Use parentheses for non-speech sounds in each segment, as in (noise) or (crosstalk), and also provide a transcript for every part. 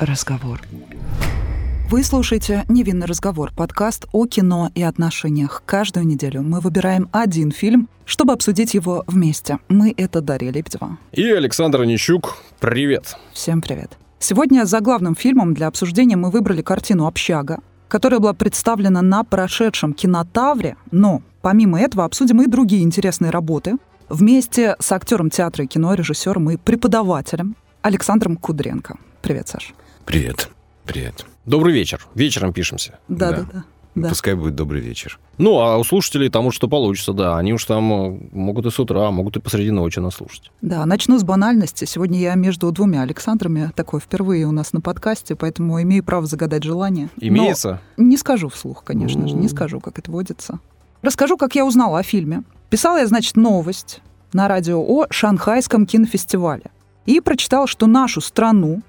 разговор. Вы слушаете «Невинный разговор» — подкаст о кино и отношениях. Каждую неделю мы выбираем один фильм, чтобы обсудить его вместе. Мы — это Дарья Лебедева. И Александр Онищук. Привет. Всем привет. Сегодня за главным фильмом для обсуждения мы выбрали картину «Общага», которая была представлена на прошедшем кинотавре, но помимо этого обсудим и другие интересные работы вместе с актером театра и кино, режиссером и преподавателем Александром Кудренко. Привет, Саш. Привет. Привет. Добрый вечер. Вечером пишемся. Да, Да. да, да. да. Пускай будет добрый вечер. Ну, а у слушателей там уж что получится, да. Они уж там э, могут и с утра, могут и посреди ночи нас слушать. Да, начну с банальности. Сегодня я между двумя Александрами, такое впервые у нас на подкасте, поэтому имею право загадать желание. Но Имеется? не скажу вслух, конечно же, не скажу, как это водится. Расскажу, как я узнала о фильме. Писала я, значит, новость на радио о Шанхайском кинофестивале. И прочитала, что нашу страну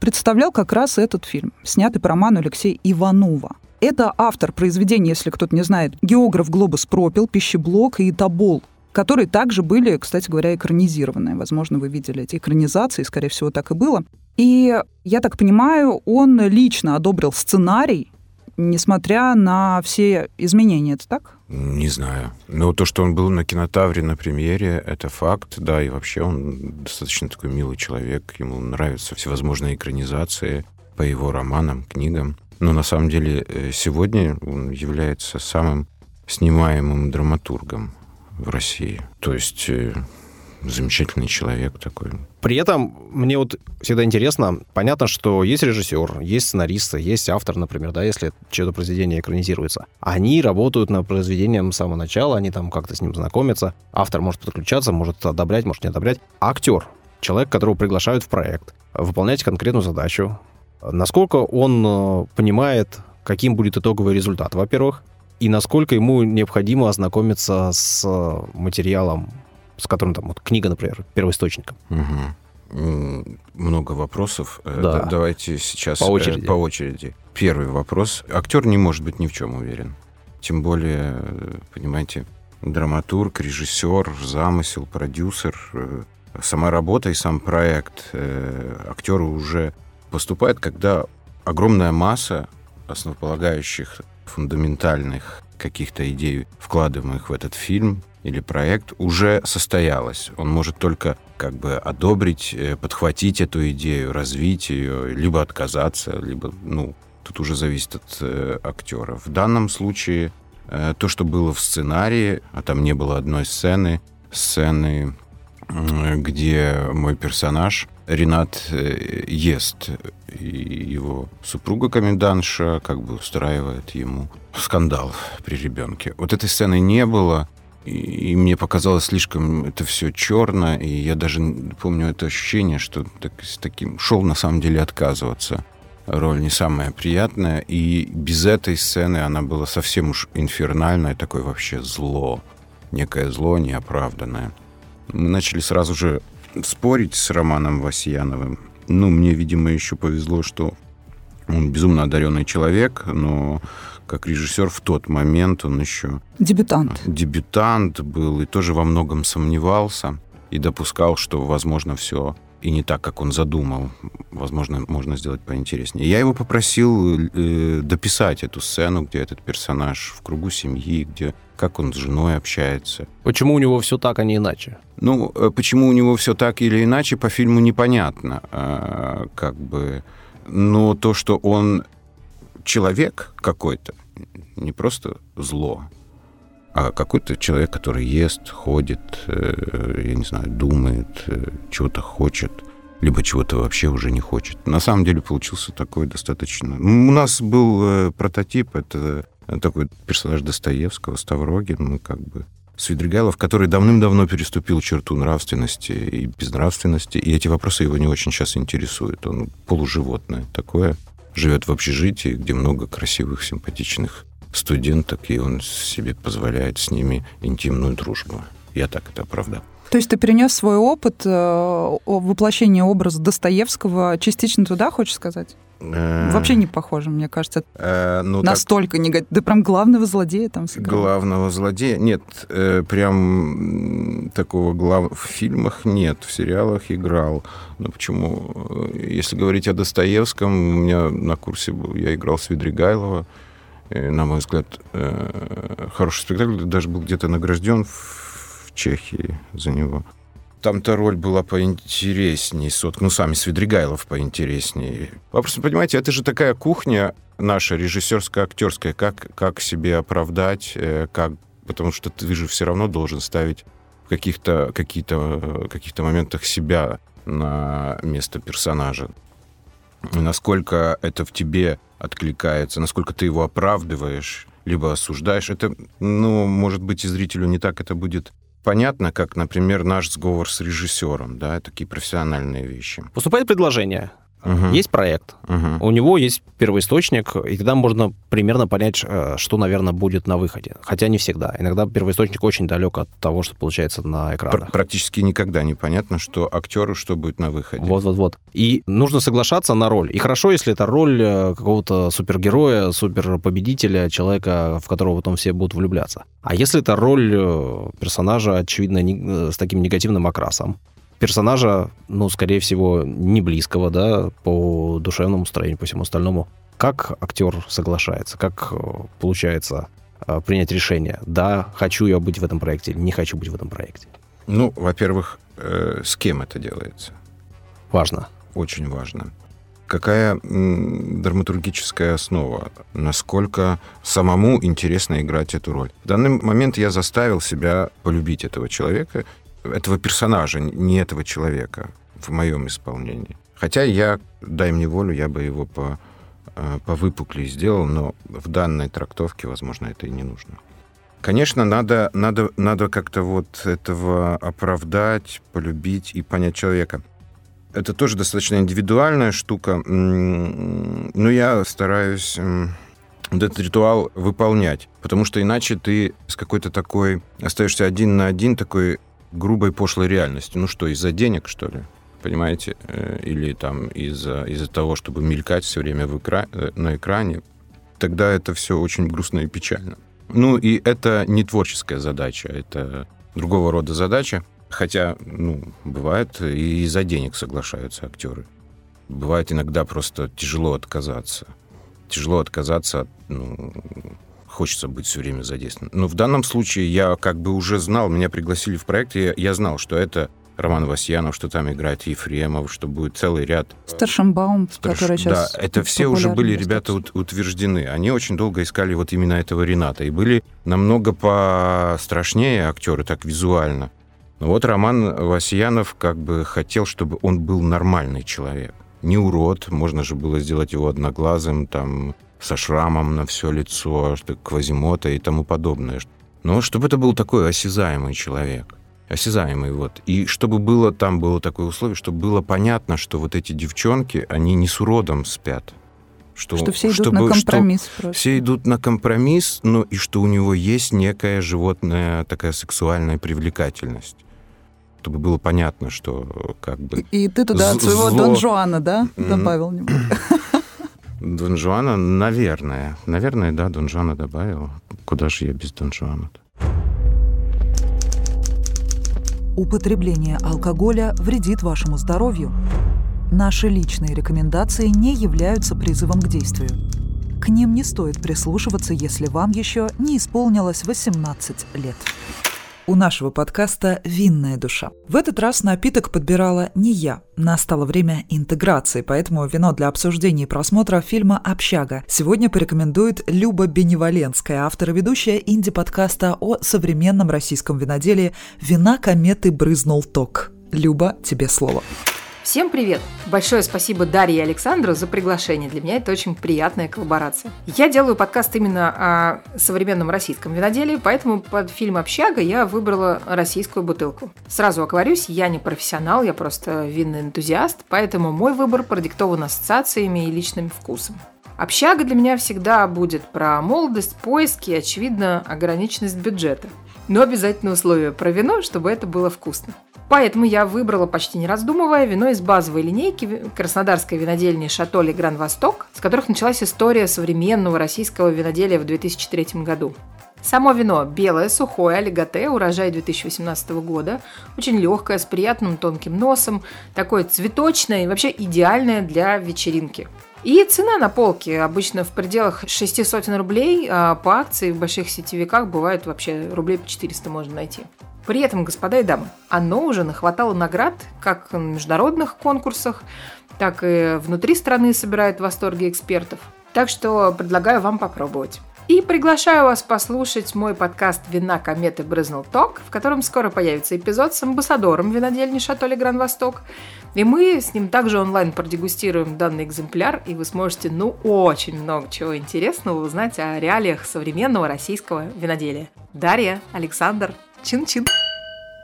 представлял как раз этот фильм, снятый по роману Алексея Иванова. Это автор произведения, если кто-то не знает, географ Глобус пропил, пищеблок и Тобол, которые также были, кстати говоря, экранизированы. Возможно, вы видели эти экранизации, скорее всего, так и было. И, я так понимаю, он лично одобрил сценарий, несмотря на все изменения. Это так? Не знаю. Но то, что он был на кинотавре на премьере, это факт, да, и вообще он достаточно такой милый человек. Ему нравятся всевозможные экранизации по его романам, книгам. Но на самом деле э, сегодня он является самым снимаемым драматургом в России. То есть э, замечательный человек такой. При этом мне вот всегда интересно, понятно, что есть режиссер, есть сценаристы, есть автор, например, да, если чье-то произведение экранизируется. Они работают над произведением с самого начала, они там как-то с ним знакомятся. Автор может подключаться, может одобрять, может не одобрять. Актер, человек, которого приглашают в проект, выполнять конкретную задачу, насколько он э, понимает, каким будет итоговый результат, во-первых, и насколько ему необходимо ознакомиться с э, материалом, с которым там вот книга, например, первоисточником. М, Много вопросов. Э, Да. да- Давайте сейчас По э, очереди. по очереди. Первый вопрос. Актер не может быть ни в чем уверен. Тем более, э, понимаете, драматург, режиссер, замысел, продюсер, сама работа и сам проект актеру уже поступает, когда огромная масса основополагающих, фундаментальных каких-то идей, вкладываемых в этот фильм или проект, уже состоялась. Он может только как бы одобрить, э, подхватить эту идею, развить ее, либо отказаться, либо, ну, тут уже зависит от э, актера. В данном случае э, то, что было в сценарии, а там не было одной сцены, сцены, м, где мой персонаж Ренат э, ест, и его супруга комендантша как бы устраивает ему скандал при ребенке. Вот этой сцены не было, и, мне показалось слишком это все черно, и я даже помню это ощущение, что так- с таким шел на самом деле отказываться. Роль не самая приятная, и без этой сцены она была совсем уж инфернальная, такое вообще зло, некое зло неоправданное. Мы начали сразу же спорить с Романом Васьяновым. Ну, мне, видимо, еще повезло, что он безумно одаренный человек, но как режиссер в тот момент он еще Дебютант. дебютант был и тоже во многом сомневался и допускал, что, возможно, все и не так, как он задумал. Возможно, можно сделать поинтереснее. Я его попросил э, дописать эту сцену, где этот персонаж в кругу семьи, где как он с женой общается. Почему у него все так, а не иначе? Ну, э, почему у него все так или иначе, по фильму непонятно. А, Как бы... Но то, что он человек какой-то, не просто зло, а какой-то человек, который ест, ходит, э, я не знаю, думает, э, чего-то хочет, либо чего-то вообще уже не хочет. На самом деле получился такой достаточно... У нас был э, прототип, это такой персонаж Достоевского, Ставрогин, мы как бы Свидригайлов, который давным-давно переступил черту нравственности и безнравственности, и эти вопросы его не очень сейчас интересуют. Он полуживотное такое, живет в общежитии, где много красивых, симпатичных студенток, и он себе позволяет с ними интимную дружбу. Я так это оправдал. То есть ты перенес свой опыт э, воплощения образа Достоевского частично туда, хочешь сказать? Э, Вообще не похоже, мне кажется. э, ну, так, Настолько негативно. Да прям главного злодея там сыграл. главного злодея. Нет, э, прям такого глав... в фильмах нет, в сериалах играл. Но почему? Если говорить о Достоевском, у меня на курсе был, я играл Свидригайлова. На мой взгляд, э, хороший спектакль, даже был где-то награжден в Чехии за него. Там-то роль была поинтереснее, сотка. Ну, сами Свидригайлов поинтереснее. Вопрос, понимаете, это же такая кухня наша, режиссерская, актерская. Как, как себе оправдать, э, как... потому что ты же все равно должен ставить в каких-то каких-то, каких-то моментах себя на место персонажа. Насколько это в тебе откликается, насколько ты его оправдываешь, либо осуждаешь. Это, ну, может быть, и зрителю не так это будет понятно, как, например, наш сговор с режиссером, да, такие профессиональные вещи. Поступает предложение, Мгм. есть проект, Мгм. у него есть первоисточник, и тогда можно примерно понять, э, что, наверное, будет на выходе. Хотя не всегда. Иногда первоисточник очень далек от того, что получается на Пр- экранах. Практически никогда не понятно, что актеру что будет на выходе. Вот-вот-вот. И нужно соглашаться на роль. И хорошо, если это роль э, какого-то супергероя, суперпобедителя, человека, в которого потом все будут влюбляться. А если это роль э, персонажа, очевидно, не- с таким негативным окрасом, персонажа, ну, скорее всего, не близкого, да, по душевному строению, по всему остальному, как актер соглашается, как э, получается э, принять решение, да, хочу я быть в этом проекте или не хочу быть в этом проекте. Ну, во-первых, э, с кем это делается? Важно. Очень важно. Какая м, драматургическая основа? Насколько самому интересно играть эту роль? В данный момент я заставил себя полюбить этого человека, этого персонажа, не этого человека в моем исполнении. Хотя я, дай мне волю, я бы его по, э, повыпуклее сделал, но в данной трактовке, возможно, это и не нужно. Конечно, надо, надо, надо как-то вот этого оправдать, полюбить и понять человека. Это тоже достаточно индивидуальная штука. Но я стараюсь этот ритуал выполнять, потому что иначе ты с какой-то такой остаешься один на один такой грубой пошлой реальностью. Ну что, из-за денег, что ли? Понимаете? Э, Или там из-за из того, чтобы мелькать все время в экра- э, на экране. Тогда это все очень грустно и печально. Ну и это не творческая задача, это другого рода задача. Хотя, ну, бывает, и из-за денег соглашаются актеры. Бывает иногда просто тяжело отказаться. Тяжело отказаться от, ну, хочется быть все время задействованным. Но в данном случае я как бы уже знал, меня пригласили в проект, и я, я знал, что это Роман Васьянов, что там играет Ефремов, что будет целый ряд Старшенбаум, Старш- который сейчас Да, это все уже были ребята утверждены. Они очень долго искали вот именно этого Рената. И были намного пострашнее актеры, так визуально. Но вот Роман Васьянов как бы хотел, чтобы он был нормальный человек. Не урод, можно же было сделать его одноглазым, там, со шрамом на все лицо, что Квазимота и тому подобное. Но чтобы это был такой осязаемый человек. Осязаемый, вот. И чтобы было, там было такое условие, чтобы было понятно, что вот эти девчонки, они не с уродом спят. Что, Что все идут чтобы- на что компромисс просто. все идут на компромисс, но и что у него есть некая животная такая сексуальная привлекательность. Чтобы было понятно, что как бы И ты туда З- своего зло. Дон Жуана, да, добавил немного? Дон Жуана, наверное. Наверное, да, Дон Жуана добавил. Куда же я без Дон Жуана? Употребление алкоголя вредит вашему здоровью. Наши личные рекомендации не являются призывом к действию. К ним не стоит прислушиваться, если вам еще не исполнилось 18 лет. У нашего подкаста «Винная душа». В этот раз напиток подбирала не я. Настало время интеграции, поэтому вино для обсуждения и просмотра фильма «Общага» сегодня порекомендует Люба Беневоленская, автор и ведущая инди-подкаста о современном российском виноделии «Вина кометы брызнул ток». Люба, тебе слово. Всем привет! Большое спасибо Дарье и Александру за приглашение. Для меня это очень приятная коллаборация. Я делаю подкаст именно о современном российском виноделии, поэтому под фильм «Общага» я выбрала российскую бутылку. Сразу оговорюсь, я не профессионал, я просто винный энтузиаст, поэтому мой выбор продиктован ассоциациями и личным вкусом. Общага для меня всегда будет про молодость, поиски и, очевидно, ограниченность бюджета. Но обязательно условие про вино, чтобы это было вкусно. Поэтому я выбрала, почти не раздумывая, вино из базовой линейки краснодарской винодельни «Шатоли Гран Восток», с которых началась история современного российского виноделия в 2003 году. Само вино белое, сухое, олиготе, урожай 2018 года, очень легкое, с приятным тонким носом, такое цветочное и вообще идеальное для вечеринки. И цена на полке обычно в пределах 600 рублей, а по акции в больших сетевиках бывает вообще рублей по 400 можно найти. При этом, господа и дамы, оно уже нахватало наград как на международных конкурсах, так и внутри страны собирает восторги экспертов. Так что предлагаю вам попробовать. И приглашаю вас послушать мой подкаст «Вина, кометы, брызнул ток», в котором скоро появится эпизод с амбассадором винодельни «Шатоли Гран Восток». И мы с ним также онлайн продегустируем данный экземпляр, и вы сможете, ну, очень много чего интересного узнать о реалиях современного российского виноделия. Дарья, Александр, Чин-чин.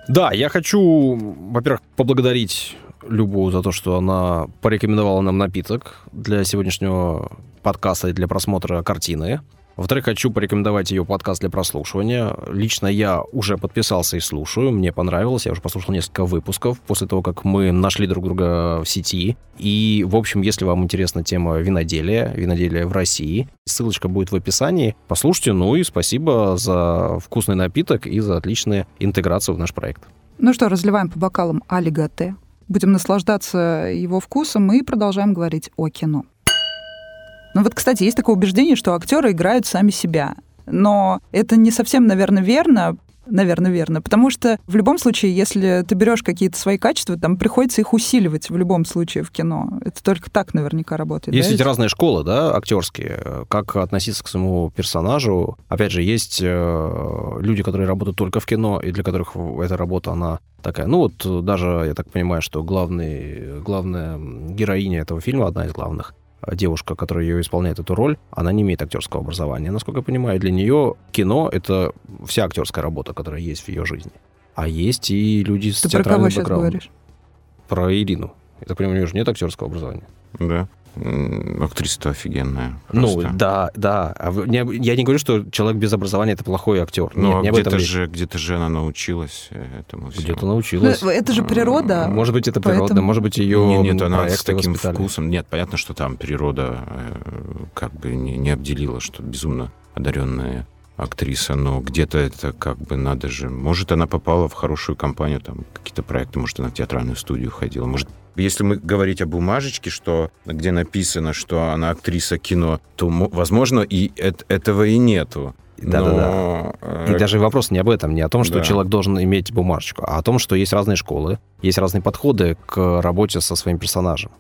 Да, я хочу, во-первых, поблагодарить Любу за то, что она порекомендовала нам напиток для сегодняшнего подкаста и для просмотра картины. Во-вторых, хочу порекомендовать ее подкаст для прослушивания. Лично я уже подписался и слушаю. Мне понравилось. Я уже послушал несколько выпусков после того, как мы нашли друг друга в сети. И, в общем, если вам интересна тема виноделия, виноделия в России, ссылочка будет в описании. Послушайте. Ну и спасибо за вкусный напиток и за отличную интеграцию в наш проект. Ну что, разливаем по бокалам алигате. Будем наслаждаться его вкусом и продолжаем говорить о кино. Ну вот, кстати, есть такое убеждение, что актеры играют сами себя. Но это не совсем, наверное, верно, Наверное, верно. Потому что в любом случае, если ты берешь какие-то свои качества, там приходится их усиливать в любом случае в кино. Это только так наверняка работает. Есть да? ведь разные школы, да, актерские. Как относиться к своему персонажу. Опять же, есть э, люди, которые работают только в кино, и для которых эта работа, она такая. Ну вот даже, я так понимаю, что главный, главная героиня этого фильма, одна из главных, девушка, которая ее исполняет эту роль, она не имеет актерского образования. Насколько я понимаю, для нее кино — это вся актерская работа, которая есть в ее жизни. А есть и люди с Ты театральным про кого сейчас говоришь? Про Ирину. Я так понимаю, у нее же нет актерского образования. Да. Актриса-то офигенная. Ну, просто. да, да. А Я не говорю, что человек без образования это плохой актер. Ну, Нет, а где-то же, где-то же она научилась этому всему. Где-то научилась. Ну, это же природа. Может быть, это природа, Поэтому- может быть, ее Нет, нет, она с таким воспитали. вкусом. Нет, понятно, что там природа э, как бы не, не обделила, что безумно одаренная актриса, но где-то это как бы надо же... Может, она попала в хорошую компанию, там какие-то проекты, может, она в театральную студию ходила, может, если мы говорить о бумажечке, что где написано, что она актриса кино, то, мо- возможно, и эт- этого и нету. Да-да-да. Но, э, И даже вопрос не об этом, не о том, что Да. человек должен иметь бумажечку, а о том, что есть разные школы, есть разные подходы к работе со своим персонажем.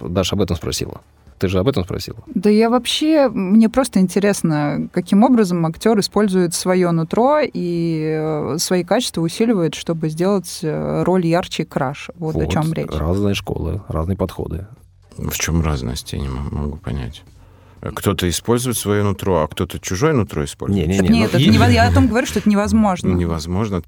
Даша об этом спросила. Ты же об этом спросила. Да я вообще, мне просто интересно, каким образом актер использует свое нутро и э, свои качества усиливает, чтобы сделать э, роль ярче и краше. Вот, о чем речь. Разные школы, разные подходы. В чем разность, я не могу понять. Кто-то использует свое нутро, а кто-то чужое нутро использует. Не-не-не. Так ну, нет, это и- нево- я о том говорю, что это невозможно. Невозможно.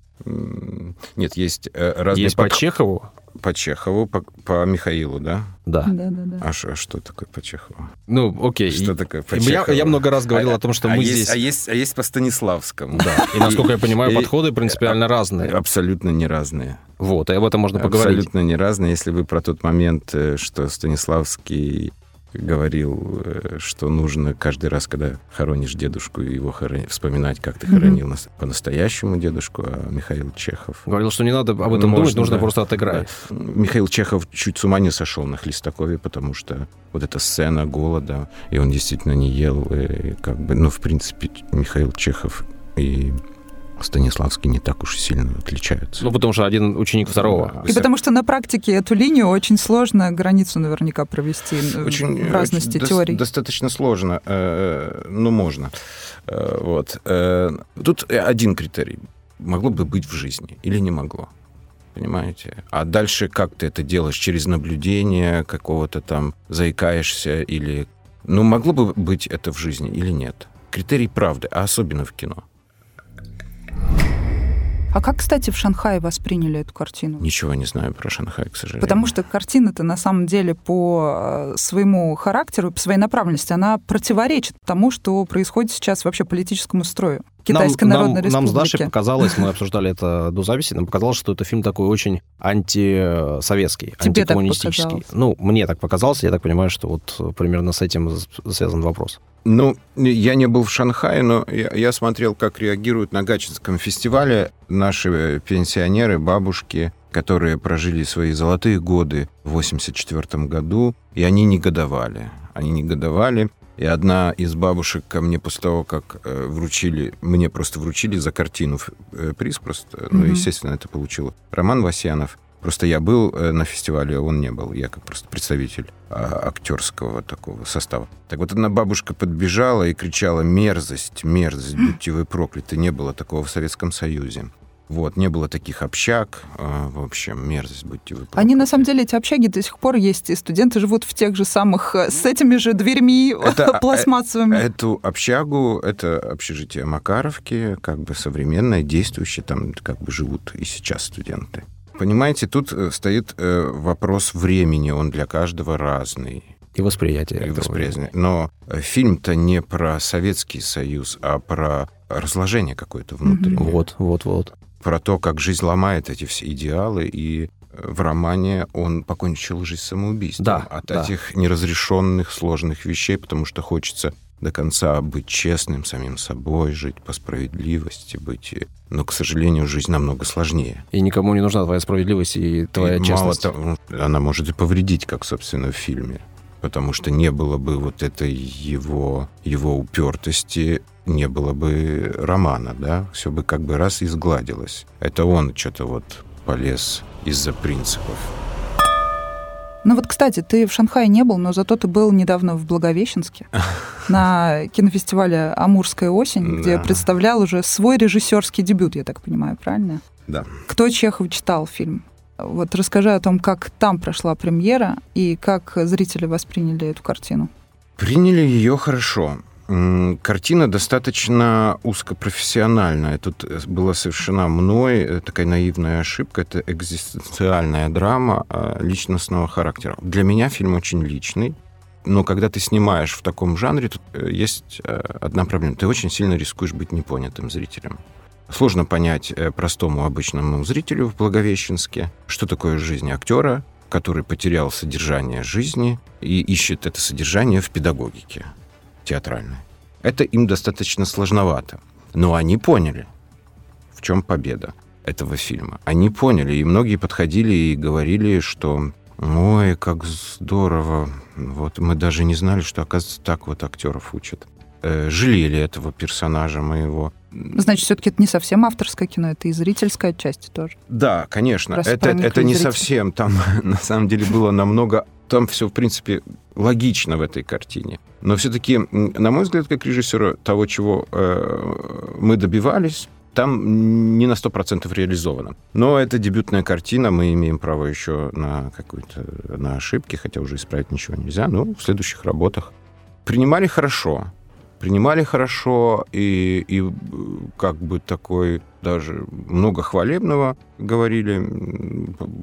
Нет, есть э, разные Есть по Чехову? по Чехову, по, по Михаилу, да? Да. Да, да, да. А, ш- а что такое по Чехову? Ну, окей. Что И- такое по я, Чехову? я много раз говорил А- о том, что а мы есть, здесь... А есть, а есть по Станиславскому. Да. И, насколько я понимаю, подходы принципиально разные. Абсолютно не разные. Вот, и об этом можно поговорить. Абсолютно не разные. Если вы про тот момент, э, что Станиславский говорил, э, что нужно каждый раз, когда хоронишь дедушку, его хоронить, вспоминать, как ты хоронил нас- по-настоящему дедушку, а Михаил Чехов. Говорил, что не надо об этом Можно, думать, нужно да. просто отыграть. Да. Михаил Чехов чуть с ума не сошел на Хлестакове, потому что вот эта сцена голода, и он действительно не ел, и как бы, ну, в принципе, Михаил Чехов и Станиславский не так уж и сильно отличаются. Ну, потому что один ученик второго. И потому что на практике эту линию очень сложно границу наверняка провести э, очень в разности очень теорий. достаточно сложно, э, но можно. Э, Вот. Э, Тут один критерий. Могло бы быть в жизни или не могло? Понимаете? А дальше как ты это делаешь? Через наблюдение какого-то там заикаешься или... Ну, могло бы быть это в жизни или нет? Критерий правды, а особенно в кино. А как, кстати, в Шанхае восприняли эту картину? Ничего не знаю про Шанхай, к сожалению. Потому что картина-то на самом деле по э, своему характеру, по своей направленности, она противоречит тому, что происходит сейчас вообще политическому строю. Китайской нам, Народной нам, нам с Республики. Дашей показалось, мы обсуждали это до записи, нам показалось, что это фильм такой очень антисоветский, Тебе антикоммунистический. Ну, мне так показалось, я так понимаю, что вот примерно с этим связан вопрос. Ну, я не был в Шанхае, но я, я смотрел, как реагируют на Гатчинском фестивале наши пенсионеры, бабушки, которые прожили свои золотые годы в 84 году, и они негодовали. Они негодовали. И одна из бабушек ко мне после того, как э, вручили, мне просто вручили за картину э, приз просто, ну, Мгм. естественно, это получил Роман Васянов. Просто я был э, на фестивале, а он не был. Я как просто представитель а, актерского такого состава. Так вот, одна бабушка подбежала и кричала «Мерзость, мерзость, будьте вы прокляты». Не было такого в Советском Союзе. Вот, не было таких общак. а, В общем, мерзость, будьте вы. Они, на самом деле, эти общаги до сих пор есть, и студенты живут в тех же самых, э, с этими же дверьми (laughs) Это, э, пластмассовыми. Эту общагу, это общежитие Макаровки, как бы современное, действующее, там как бы живут и сейчас студенты. Понимаете, тут э, стоит э, вопрос времени, он для каждого разный. И восприятие. и восприятие. Но фильм-то не про Советский Союз, а про разложение какое-то внутреннее. Вот, вот, вот. Про то, как жизнь ломает эти все идеалы, и э, в романе он покончил жизнь самоубийством Да, от да. этих неразрешенных сложных вещей, потому что хочется до конца быть честным самим собой, жить по справедливости, быть... э, Но, к сожалению, жизнь намного сложнее. И никому не нужна твоя справедливость и твоя И Мало честность. того, она может и повредить, как, собственно, в фильме. Потому что не было бы вот этой его, его упертости, не было бы романа, да? Все бы как бы раз и сгладилось. Это он что-то вот полез из-за принципов. Ну вот, кстати, ты в Шанхае не был, но зато ты был недавно в Благовещенске (laughs) на кинофестивале «Амурская осень», где Да. представлял уже свой режиссерский дебют, я так понимаю, правильно? Да. Кто Чехов читал фильм? Вот расскажи о том, как там прошла премьера и как зрители восприняли эту картину. Приняли ее хорошо. Картина достаточно узкопрофессиональная. Тут э, была совершена мной э, такая наивная ошибка. Это экзистенциальная драма э, личностного характера. Для меня фильм очень личный. Но когда ты снимаешь в таком жанре, тут э, есть одна проблема. Ты очень сильно рискуешь быть непонятым зрителем. Сложно понять э, простому обычному зрителю в Благовещенске, что такое жизнь актера, который потерял содержание жизни и ищет это содержание в педагогике театральной. Это им достаточно сложновато. Но они поняли, в чем победа этого фильма. Они поняли, и многие подходили и говорили, что «Ой, как здорово! Вот мы даже не знали, что, оказывается, так вот актеров учат». Э, Жалели этого персонажа моего. Значит, все-таки это не совсем авторское кино, это и зрительская отчасти тоже. Да, конечно. Раз Это, это не совсем. Там (laughs) на самом деле было намного... Там все, в принципе, логично в этой картине. Но все-таки, на мой взгляд, как режиссера, того, чего э, мы добивались, там не на 100% реализовано. Но это дебютная картина, мы имеем право еще на какую-то на ошибки, хотя уже исправить ничего нельзя. Но в следующих работах принимали хорошо. Принимали хорошо, и, и э, как бы такой даже много хвалебного говорили.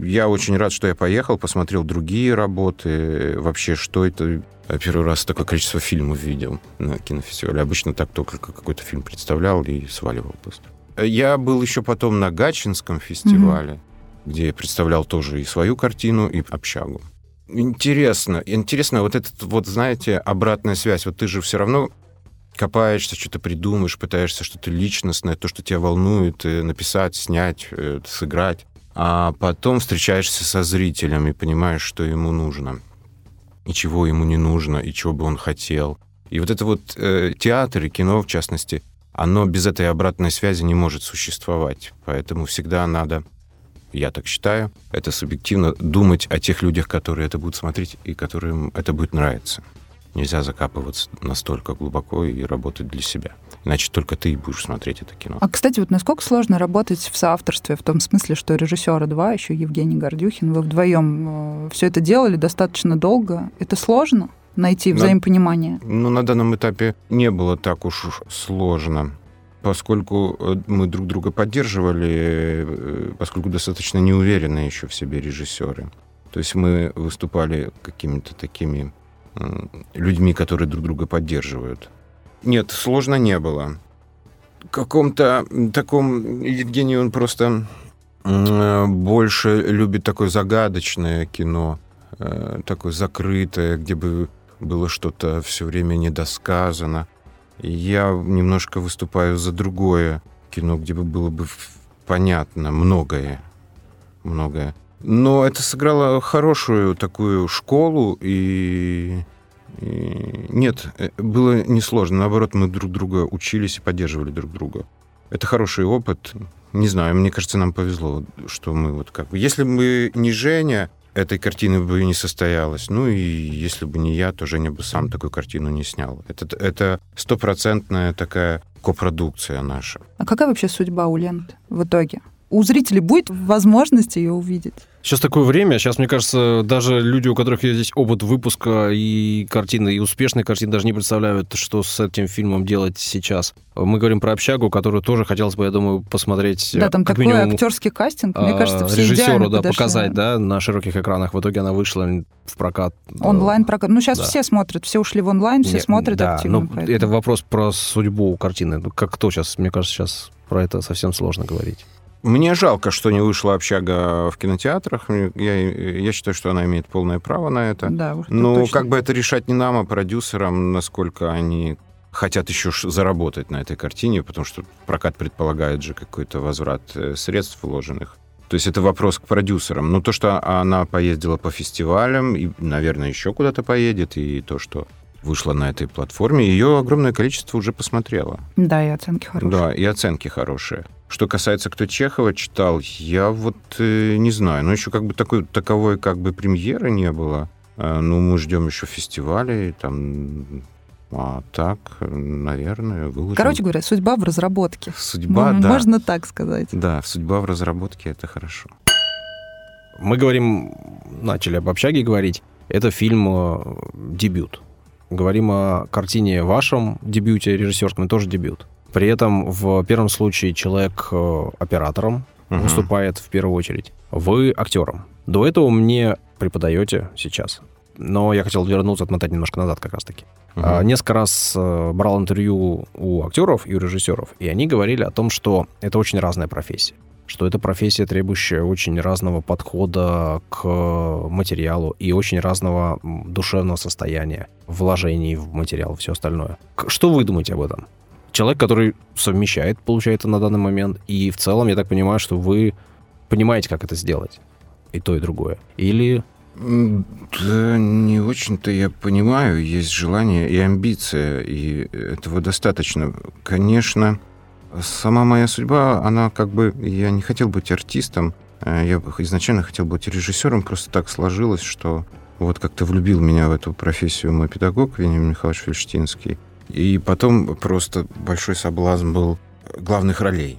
Я очень рад, что я поехал, посмотрел другие работы. Вообще, что это? Первый раз такое количество фильмов видел на кинофестивале. Обычно так только какой-то фильм представлял и сваливал просто. Я был еще потом на Гатчинском фестивале, где я представлял тоже и свою картину, и общагу. Интересно, интересно вот этот вот, знаете, обратная связь. Вот ты же все равно копаешься, что-то придумаешь, пытаешься что-то личностное, то, что тебя волнует, э, написать, снять, э, сыграть. А потом встречаешься со зрителем и понимаешь, что ему нужно, и чего ему не нужно, и чего бы он хотел. И вот это вот э, театр и кино, в частности, оно без этой обратной связи не может существовать. Поэтому всегда надо, я так считаю, это субъективно, думать о тех людях, которые это будут смотреть и которым это будет нравиться. Нельзя закапываться настолько глубоко и работать для себя. Иначе только ты и будешь смотреть это кино. А, кстати, вот насколько сложно работать в соавторстве, в том смысле, что режиссера два, еще Евгений Гордюхин, вы вдвоем все это делали достаточно долго. Это сложно найти Да. взаимопонимание? Ну, на данном этапе не было так уж сложно, поскольку э, мы друг друга поддерживали, э, поскольку достаточно неуверенные еще в себе режиссеры. То есть мы выступали какими-то такими людьми, которые друг друга поддерживают. Нет, сложно не было. каком-то таком... Евгений, он просто больше любит такое загадочное кино, э, такое закрытое, где бы было что-то все время недосказано. Я немножко выступаю за другое кино, где бы было бы понятно многое. Многое. Но это сыграло хорошую такую школу, и, и нет, э, было несложно. Наоборот, мы друг друга учились и поддерживали друг друга. Это хороший опыт. Не знаю, мне кажется, нам повезло, что мы вот как бы... Если бы не Женя, этой картины бы не состоялось. Ну и если бы не я, то Женя бы сам такую картину не снял. Это, это стопроцентная такая копродукция наша. А какая вообще судьба у ленты в итоге? У зрителей будет возможность ее увидеть? Сейчас такое время, сейчас, мне кажется, даже люди, у которых есть здесь опыт выпуска и картины, и успешной картины, даже не представляют, что с этим фильмом делать сейчас. Мы говорим про общагу, которую тоже хотелось бы, я думаю, посмотреть. Да, там такой минимум, актерский кастинг, мне кажется, все режиссеру да, подошли. показать, да, на широких экранах. В итоге она вышла в прокат. Онлайн прокат. Ну, сейчас да. все смотрят, все ушли в онлайн, все не, смотрят да, активно. Ну, это вопрос про судьбу картины. Ну, как кто сейчас, мне кажется, сейчас про это совсем сложно говорить. Мне жалко, что не вышла общага в кинотеатрах. Я, я считаю, что она имеет полное право на это. Да, Но точно. как бы это решать не нам, а продюсерам, насколько они хотят еще заработать на этой картине, потому что прокат предполагает же какой-то возврат э, средств вложенных. То есть это вопрос к продюсерам. Но то, что она поездила по фестивалям и, наверное, еще куда-то поедет, и то, что вышла на этой платформе, ее огромное количество уже посмотрело. Да, и оценки хорошие. Да, и оценки хорошие. Что касается, кто Чехова читал, я вот э, не знаю. Ну, еще как бы такой, таковой как бы премьеры не было. Э, ну, мы ждем еще фестивалей, там... А так, наверное, выложим. Короче говоря, судьба в разработке. Судьба, ну, да. Можно так сказать. Да, судьба в разработке — это хорошо. Мы говорим, начали об общаге говорить. Это фильм э, дебют. Говорим о картине вашем дебюте режиссерском, тоже дебют. При этом в первом случае человек э, оператором угу. выступает в первую очередь. Вы актером. До этого мне преподаете сейчас. Но я хотел вернуться, отмотать немножко назад как раз-таки. Угу. А, несколько раз э, брал интервью у актеров и у режиссеров, и они говорили о том, что это очень разная профессия что это профессия, требующая очень разного подхода к материалу и очень разного душевного состояния, вложений в материал, все остальное. Что вы думаете об этом? человек, который совмещает, получается, на данный момент. И в целом, я так понимаю, что вы понимаете, как это сделать. И то, и другое. Или... Да, не очень-то я понимаю. Есть желание и амбиция, и этого достаточно. Конечно, сама моя судьба, она как бы... Я не хотел быть артистом, э, я изначально хотел быть режиссером, просто так сложилось, что вот как-то влюбил меня в эту профессию мой педагог Вениамин Михайлович Фельштинский. И потом просто большой соблазн был главных ролей.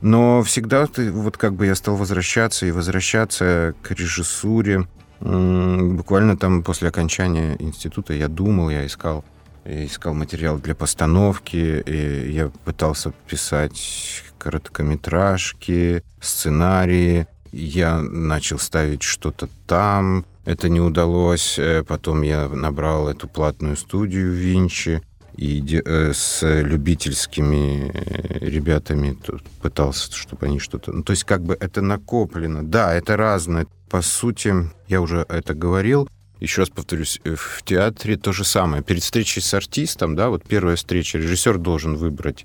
Но всегда ты, вот как бы я стал возвращаться и возвращаться к режиссуре. Буквально там после окончания института я думал, я искал, искал материал для постановки, и я пытался писать короткометражки, сценарии. Я начал ставить что-то там, это не удалось. Э, потом я набрал эту платную студию Винчи и э, с любительскими э, ребятами пытался, чтобы они что-то... Ну, то есть как бы это накоплено. Да, это разное. По сути, я уже это говорил, еще раз повторюсь, э, в театре то же самое. Перед встречей с артистом, да, вот первая встреча, режиссер должен выбрать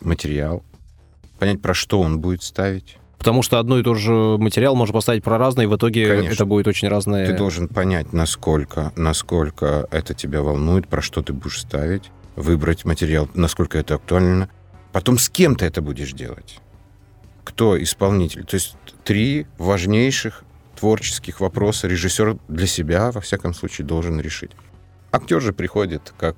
материал, понять, про что он будет ставить, Потому что одно и то же материал можно поставить про разные, и в итоге Конечно. это будет очень разное. Ты должен понять, насколько, насколько это тебя волнует, про что ты будешь ставить, выбрать материал, насколько это актуально. Потом с кем ты это будешь делать? Кто исполнитель? То есть три важнейших творческих вопроса режиссер для себя, во всяком случае, должен решить. Актер же приходит как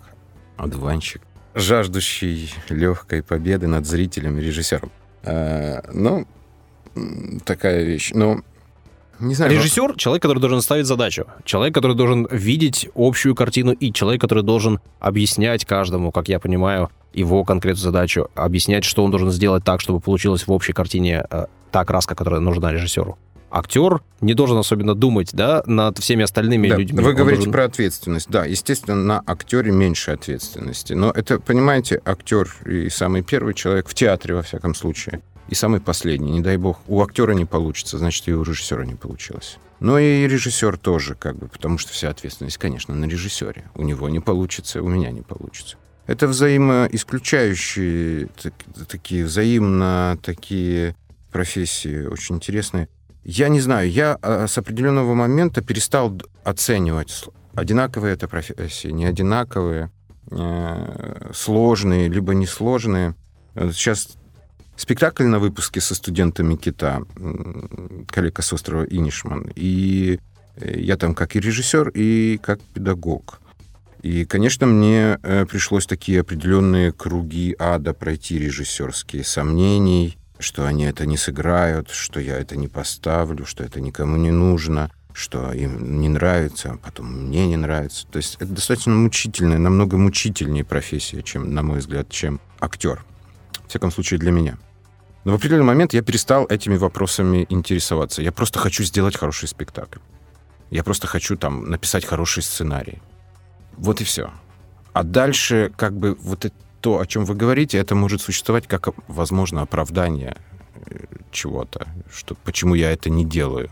одуванчик, жаждущий легкой победы над зрителем и режиссером. А, ну, такая вещь. Но не знаю. Режиссер — человек, который должен ставить задачу. Человек, который должен видеть общую картину, и человек, который должен объяснять каждому, как я понимаю, его конкретную задачу, объяснять, что он должен сделать так, чтобы получилась в общей картине э, та краска, которая нужна режиссеру. Актер не должен особенно думать, да, над всеми остальными Да, людьми. Вы Он говорите должен- про ответственность. Да, естественно, на актере меньше ответственности. Но это, понимаете, актер и самый первый человек в театре, во всяком случае, и самый последний. Не дай бог, у актера не получится, значит, и у режиссера не получилось. Но и режиссер тоже, как бы, потому что вся ответственность, конечно, на режиссере. У него не получится, у меня не получится. Это взаимоисключающие, так- такие взаимно такие профессии очень интересные. Я не знаю, я а, с определенного момента перестал оценивать, одинаковые это профессии, не одинаковые, э, сложные, либо несложные. Э, Сейчас спектакль на выпуске со студентами Кита, коллега с острова Инишман, и э, я там как и режиссер, и как педагог. И, конечно, мне пришлось такие определенные круги ада пройти режиссерские сомнений, что они это не сыграют, что я это не поставлю, что это никому не нужно, что им не нравится, а потом мне не нравится. То есть это достаточно мучительная, намного мучительнее профессия, чем, на мой взгляд, чем актер. В всяком случае, для меня. Но в определенный момент я перестал этими вопросами интересоваться. Я просто хочу сделать хороший спектакль. Я просто хочу там написать хороший сценарий. Вот и все. А дальше, как бы, вот это, то, о чем вы говорите, это может существовать как, возможно, оправдание э, чего-то, что почему я это не делаю.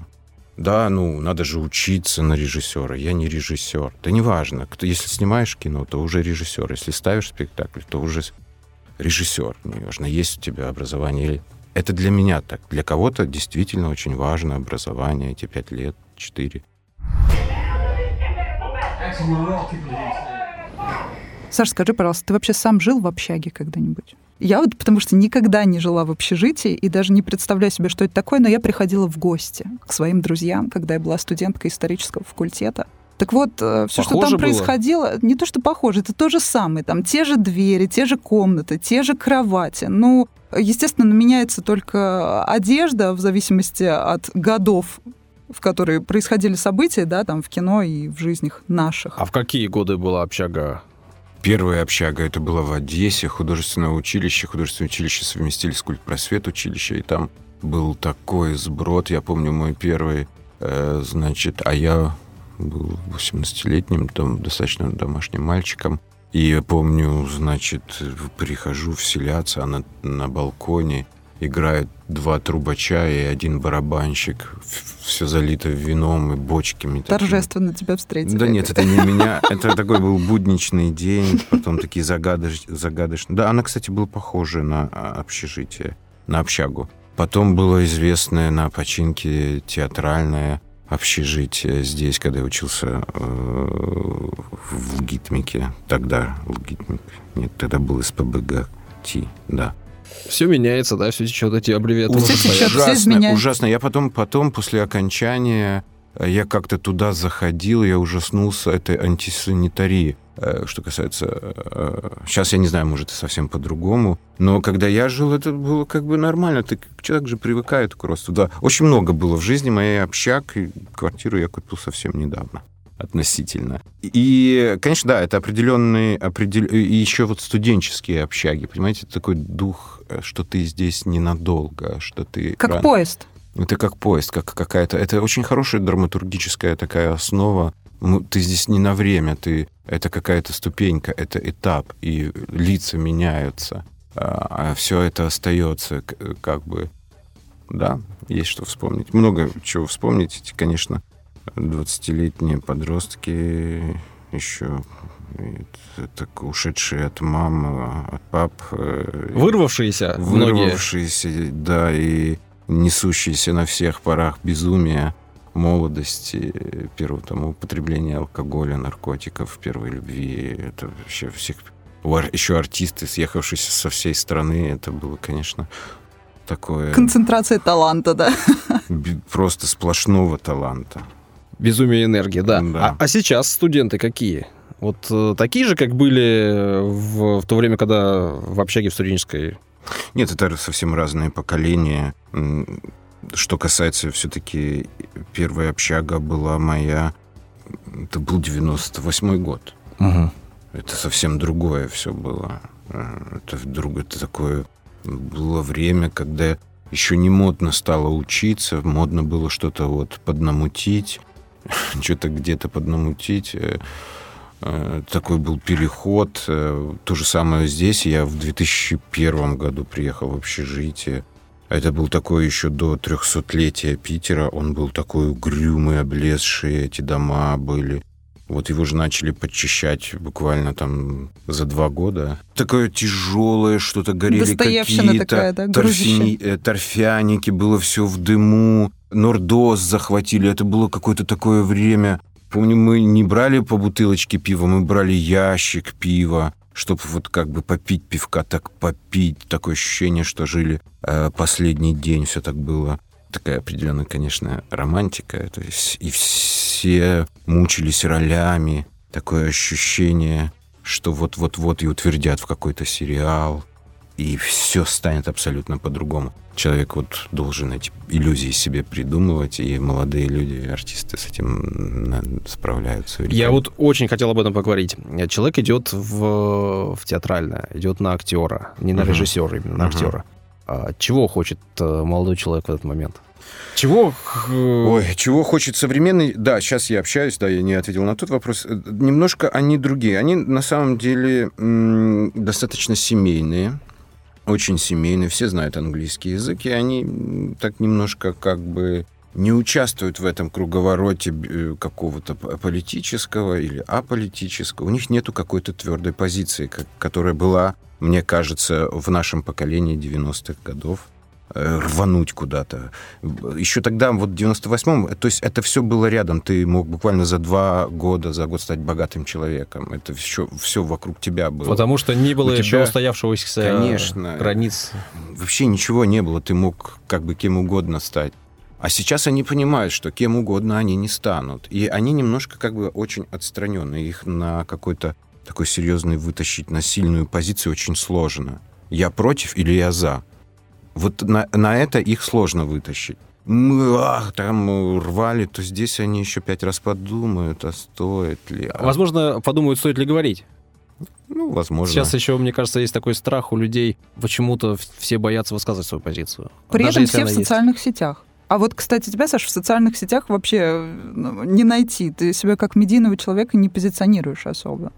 Да, ну, надо же учиться на режиссера. Я не режиссер. Да неважно. Кто, если снимаешь кино, то уже режиссер. Если ставишь спектакль, то уже режиссер. Неважно, есть у тебя образование или... Это для меня так. Для кого-то действительно очень важно образование, эти пять лет, четыре. Саша, скажи, пожалуйста, ты вообще сам жил в общаге когда-нибудь? Я вот потому что никогда не жила в общежитии и даже не представляю себе, что это такое, но я приходила в гости к своим друзьям, когда я была студенткой исторического факультета. Так вот, все, что Похоже там было? происходило, не то что похоже, это то же самое. Там те же двери, те же комнаты, те же кровати. Ну, естественно, меняется только одежда в зависимости от годов, в которые происходили события, да, там в кино и в жизнях наших. А в какие годы была общага? Первая общага это было в Одессе, художественное училище. Художественное училище совместили с культпросвет училище, и там был такой сброд. Я помню мой первый, э, значит, а я был 18-летним, там, достаточно домашним мальчиком. И я помню, значит, прихожу вселяться, а на, на балконе играют два трубача и один барабанщик. Все залито вином и бочками. такими. Торжественно тебя встретили. Да нет, это не меня. Это такой был будничный день, потом такие загадоч- загадочные. Да, она, кстати, была похожа на а, общежитие, на общагу. Потом было известное на починке театральное общежитие здесь, когда я учился э, в Лгитмике. Тогда Лгитмик. Нет, тогда был СПБГ. Ти, да. Все меняется, да, все течет эти аббревиатуры. Течёт. всё ужасно, изменяется. ужасно. Я потом, потом, после окончания, э, я как-то туда заходил, я ужаснулся этой антисанитарии. Э, Что касается... Сейчас я не знаю, может, и совсем по-другому. Но когда я жил, это было как бы нормально. Ты, человек же привыкает к росту. Да, очень много было в жизни моей общак. И квартиру я купил совсем недавно относительно. И, конечно, да, это определенные, определ... и еще вот студенческие общаги, понимаете, это такой дух, э, что ты здесь ненадолго, что ты... Как рано- поезд. Это как поезд, как какая-то... Это очень хорошая драматургическая такая основа. Ну, ты здесь не на время, ты... Это какая-то ступенька, это этап, и лица меняются, а все это остается к- как бы... Да, есть что вспомнить. Много чего вспомнить, конечно, 20-летние подростки еще так ушедшие от мам, от пап. э, Вырвавшиеся многие. вырвавшиеся, да, и несущиеся на всех парах безумия молодости, первого там употребления алкоголя, наркотиков, первой любви. Это вообще всех... Еще артисты, съехавшиеся со всей страны, это было, конечно, такое Концентрация таланта, да. просто сплошного таланта. Безумие энергии, да. Да. А, а сейчас студенты какие? Вот э, такие же, как были в, в то время, когда в общаге в студенческой. Нет, это совсем разные поколения. Что касается все-таки первая общага была моя, это был 98 год. Это совсем другое все было. Э, Это вдруг это такое было время, когда еще не модно стало учиться, модно было что-то вот поднамутить, (laughs) что-то где-то поднамутить. Э, э, такой был переход. Э, то же самое здесь. Я в 2001 году приехал в общежитие. Это был такой еще до трехсотлетия Питера. Он был такой угрюмый, облезший. Эти дома были. Вот его же начали подчищать буквально там за два года. Такое тяжелое, что-то горели какие-то да, торфяни, э, торфяники, было все в дыму. Нордоз захватили. Это было какое-то такое время. Помню, мы не брали по бутылочке пива, мы брали ящик пива чтобы вот как бы попить пивка, так попить. Такое ощущение, что жили э, последний день, все так было. Такая определенная, конечно, романтика. То есть и все мучились ролями. Такое ощущение, что вот-вот-вот и утвердят в какой-то сериал и все станет абсолютно по-другому. Человек вот должен эти иллюзии себе придумывать, и молодые люди, артисты с этим справляются. Я вот очень хотел об этом поговорить. Человек идет в, в театральное, идет на актера, не на uh-huh. режиссера, именно на uh-huh. актера. А чего хочет э, молодой человек в этот момент? Чего? Ой, чего хочет современный... Да, сейчас я общаюсь, да, я не ответил на тот вопрос. Э, немножко они другие. Они на самом деле достаточно семейные очень семейные, все знают английский язык, и они так немножко как бы не участвуют в этом круговороте э, какого-то политического или аполитического. У них нету какой-то твердой позиции, которая была, мне кажется, в нашем поколении 90-х годов. Э, рвануть куда-то. Еще тогда, вот в 98-м, то есть это все было рядом. Ты мог буквально за два года, за год стать богатым человеком. Это все, все вокруг тебя было. Потому что не было У еще тебя... устоявшегося Конечно, границ. Вообще ничего не было. Ты мог как бы кем угодно стать. А сейчас они понимают, что кем угодно они не станут. И они немножко как бы очень отстранены. Их на какой-то такой серьезный вытащить на сильную позицию очень сложно. Я против или я за? Вот на, на это их сложно вытащить. Мы ах, там рвали, то здесь они еще пять раз подумают, а стоит ли. А... Возможно, подумают, стоит ли говорить. Ну, возможно. Сейчас еще, мне кажется, есть такой страх у людей. Почему-то все боятся высказывать свою позицию. При Даже этом все в социальных есть. сетях. А вот, кстати, тебя, Саша, в социальных сетях вообще ну, не найти. Ты себя как медийного человека не позиционируешь особо.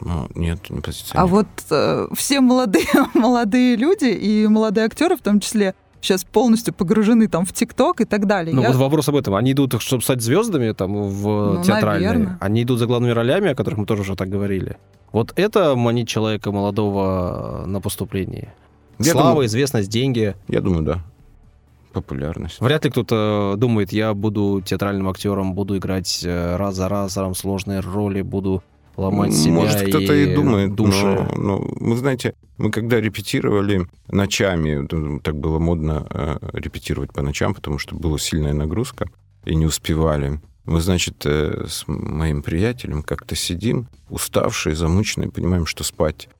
Ну, нет, не позиционирую. А вот э, все молодые, (laughs) молодые люди и молодые актеры в том числе сейчас полностью погружены там в ТикТок и так далее. Ну Я... вот вопрос об этом. Они идут, чтобы стать звездами там в ну, театральные. Наверное. Они идут за главными ролями, о которых мы тоже уже так говорили. Вот это манит человека молодого на поступлении. Я Слава, думаю, известность, деньги. Я думаю, да. Популярность. Вряд ли кто-то думает, я буду театральным актером, буду играть э, раз за разом сложные роли, буду ломать себя Может, кто-то и, и думает, души. Но, но вы знаете, мы когда репетировали ночами, так было модно э, репетировать по ночам, потому что была сильная нагрузка, и не успевали. Мы, значит, э, с моим приятелем как-то сидим, уставшие, замученные, понимаем, что спать э,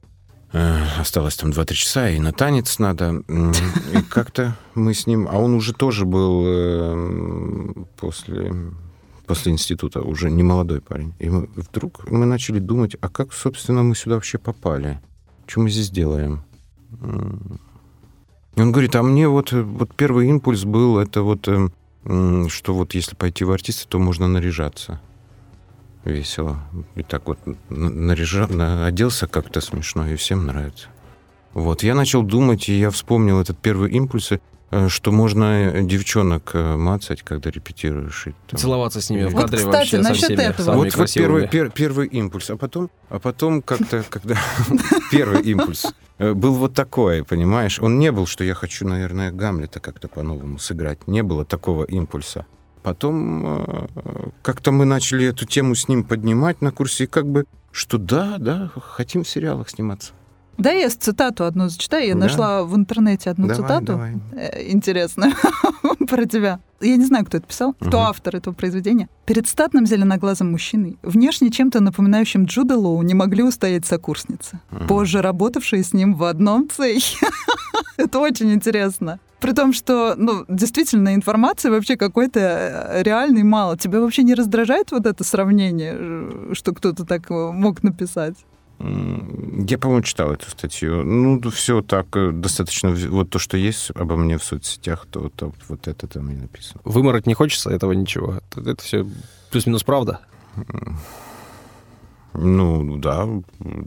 осталось там 2-3 часа, и на танец надо. И как-то мы с ним... А он уже тоже был э, после после института, уже не молодой парень. И мы, вдруг мы начали думать, а как, собственно, мы сюда вообще попали? Что мы здесь делаем? И он говорит, а мне вот, вот первый импульс был, это вот, эм, что вот если пойти в артисты, то можно наряжаться. Весело. И так вот наряжал, оделся как-то смешно, и всем нравится. Вот, я начал думать, и я вспомнил этот первый импульс, Э, что можно девчонок э, мацать, когда репетируешь. И, там... Целоваться с ними в кадре вот, кстати, вообще насчет этого. Вот, вот первый, пер, первый импульс, а потом, а потом как-то, когда (laughs) первый импульс э, был вот такой, понимаешь? Он не был, что я хочу, наверное, Гамлета как-то по-новому сыграть. Не было такого импульса. Потом как-то мы начали эту тему с ним поднимать на курсе, и как бы, что да, да, хотим в сериалах сниматься. Да, я цитату одну зачитаю. Я да. нашла в интернете одну давай, цитату давай. Э, интересную (laughs) про тебя. Я не знаю, кто это писал, кто угу. автор этого произведения. Перед статным зеленоглазым мужчиной, внешне чем-то напоминающим Джуда Лоу, не могли устоять сокурсницы, угу. позже работавшие с ним в одном цехе. (laughs) это очень интересно. При том, что, ну, действительно, информации вообще какой-то э, реальной мало. Тебя вообще не раздражает вот это сравнение, что кто-то так мог написать? Я, по-моему, читал эту статью. Ну, все так э, достаточно... Вот то, что есть обо мне в соцсетях, то, то вот это там и написано. Вымороть не хочется этого ничего. Это, все плюс-минус правда. Ну, да.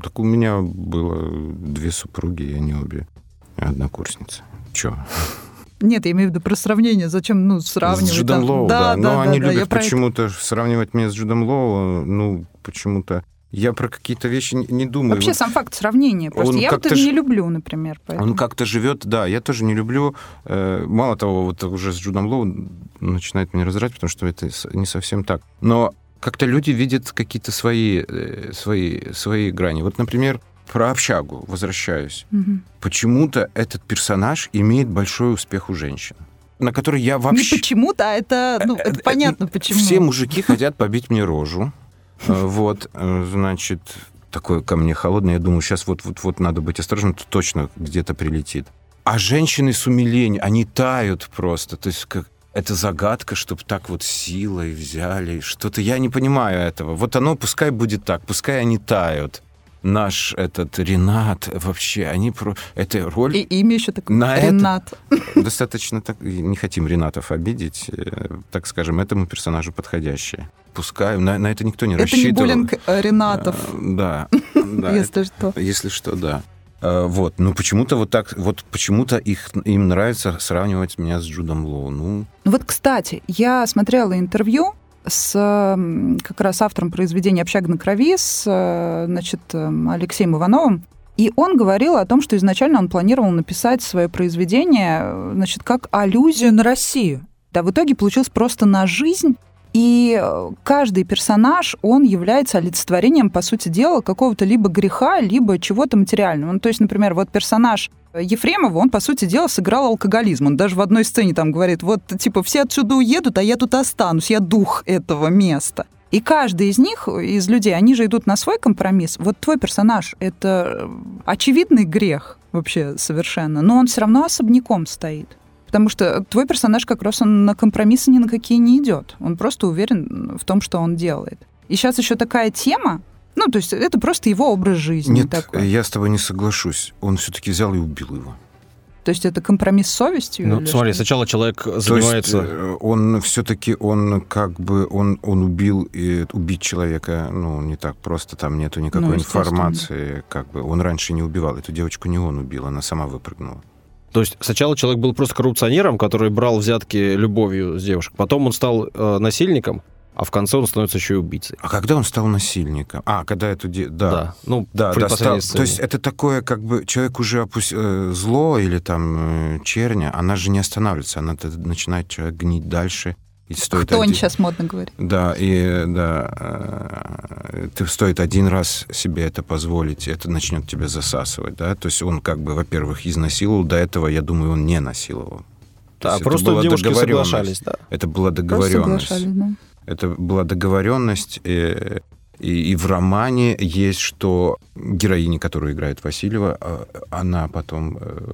Так у меня было две супруги, и они обе однокурсницы. Че? Нет, я имею в виду про сравнение. Зачем, ну, сравнивать? С Джудом? Лоу, да. Но да, они да, любят про это. почему-то сравнивать меня с Джудом Лоу. Ну, почему-то... Я про какие-то вещи не, не думаю. Вообще Вот сам факт сравнения. Просто я вот это ж- не люблю, например. Поэтому. Он как-то живет, да, я тоже не люблю. Э, Мало того, вот уже с Джудом Лоу начинает меня раздражать, потому что это не совсем так. Но как-то люди видят какие-то свои, э, свои, свои грани. Вот, например, про общагу возвращаюсь. Мгм. Почему-то этот персонаж имеет большой успех у женщин, на который я Не вообще... почему-то, а это, ну, Э, это понятно, почему. Все мужики хотят побить мне рожу. Э, Вот, э, значит, такое ко мне холодное. Я думаю, сейчас вот-вот-вот надо быть осторожным, то точно где-то прилетит. А женщины с умилением, они тают просто. То есть как это загадка, чтобы так вот силой взяли. Что-то я не понимаю этого. Вот оно пускай будет так, пускай они тают. Наш этот Ренат вообще, они про... Это роль И имя еще такое. На это- Ренат. (laughs) достаточно так, не хотим Ренатов обидеть, э, так скажем, этому персонажу подходящее. Пускай, на, на это никто не Это не рассчитывал. буллинг э, Ренатов, Э, Да, (laughs) да, если что. это- если что, да. Э, Вот, ну почему-то вот так, вот почему-то их, им нравится сравнивать меня с Джудом Лоу. Ну Вот, кстати, я смотрела интервью с как раз автором произведения «Общага на крови», с э, значит, эм, Алексеем Ивановым, и он говорил о том, что изначально он планировал написать свое произведение э, значит, как аллюзию на Россию. Да, в итоге получилось просто на жизнь, и э, каждый персонаж, он является олицетворением, по сути дела, какого-то либо греха, либо чего-то материального. Ну, то есть, например, вот персонаж Ефремова, он, по сути дела, сыграл алкоголизм. Он даже в одной сцене там говорит, вот, типа, все отсюда уедут, а я тут останусь, я дух этого места. И каждый из них, из людей, они же идут на свой компромисс. Вот твой персонаж — это э, очевидный грех вообще совершенно, но он все равно особняком стоит. Потому что твой персонаж как раз он на компромиссы ни на какие не идет. Он просто уверен в том, что он делает. И сейчас еще такая тема, ну, то есть это просто его образ жизни нет, такой. я с тобой не соглашусь. Он все-таки взял и убил его. То есть это компромисс с совестью? Ну, смотри, что? сначала человек То есть занимается... э, он все-таки, он как бы, он, он убил, и убить человека, ну, не так просто, там нету никакой Ну, информации, как бы, он раньше не убивал, эту девочку не он убил, она сама выпрыгнула. То есть сначала человек был просто коррупционером, который брал взятки любовью с девушек. Потом он стал э, насильником, а в конце он становится еще и убийцей. А когда он стал насильником? А, когда эту... де- Да. Ну, Да, в да, предпоследней стал- то есть это такое, как бы человек уже опусть... э, зло или там э, черня, она же не останавливается, она начинает человек гнить дальше. И стоит Кто один- они сейчас модно говорит? Да, и да, э, ты стоит один раз себе это позволить, это начнет тебя засасывать, да. То есть он как бы, во-первых, изнасиловал, до этого, я думаю, он не насиловал. То Да, это просто девушки соглашались, да. Это была Просто договоренность. соглашались, да. Это была договоренность. э, И, и в романе есть, что героиня, которую играет Васильева, э, она потом э,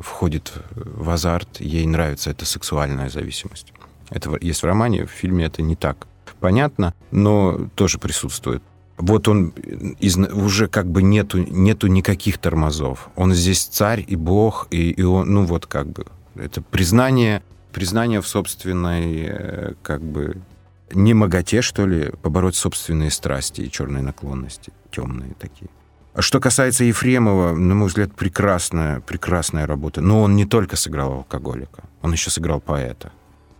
входит в азарт, ей нравится эта сексуальная зависимость. Это есть в романе, в фильме это не так понятно, но тоже присутствует. Вот он из- уже как бы нету, нету никаких тормозов. Он здесь царь и бог, и, и он, ну вот как бы, это признание, признание в собственной, как бы, немоготе, что ли, побороть собственные страсти и черные наклонности, темные такие. А что касается Ефремова, на мой взгляд, прекрасная, прекрасная работа. Но он не только сыграл алкоголика, он еще сыграл поэта.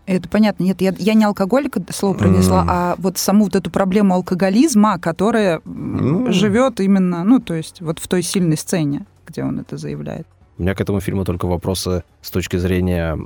Это понятно. Нет, я, я не алкоголик, это слово произнесла, М. а вот саму вот эту проблему алкоголизма, которая м, Ну. живет именно, ну, то есть вот в той сильной сцене, где он это заявляет. У меня к этому фильму только вопросы с точки зрения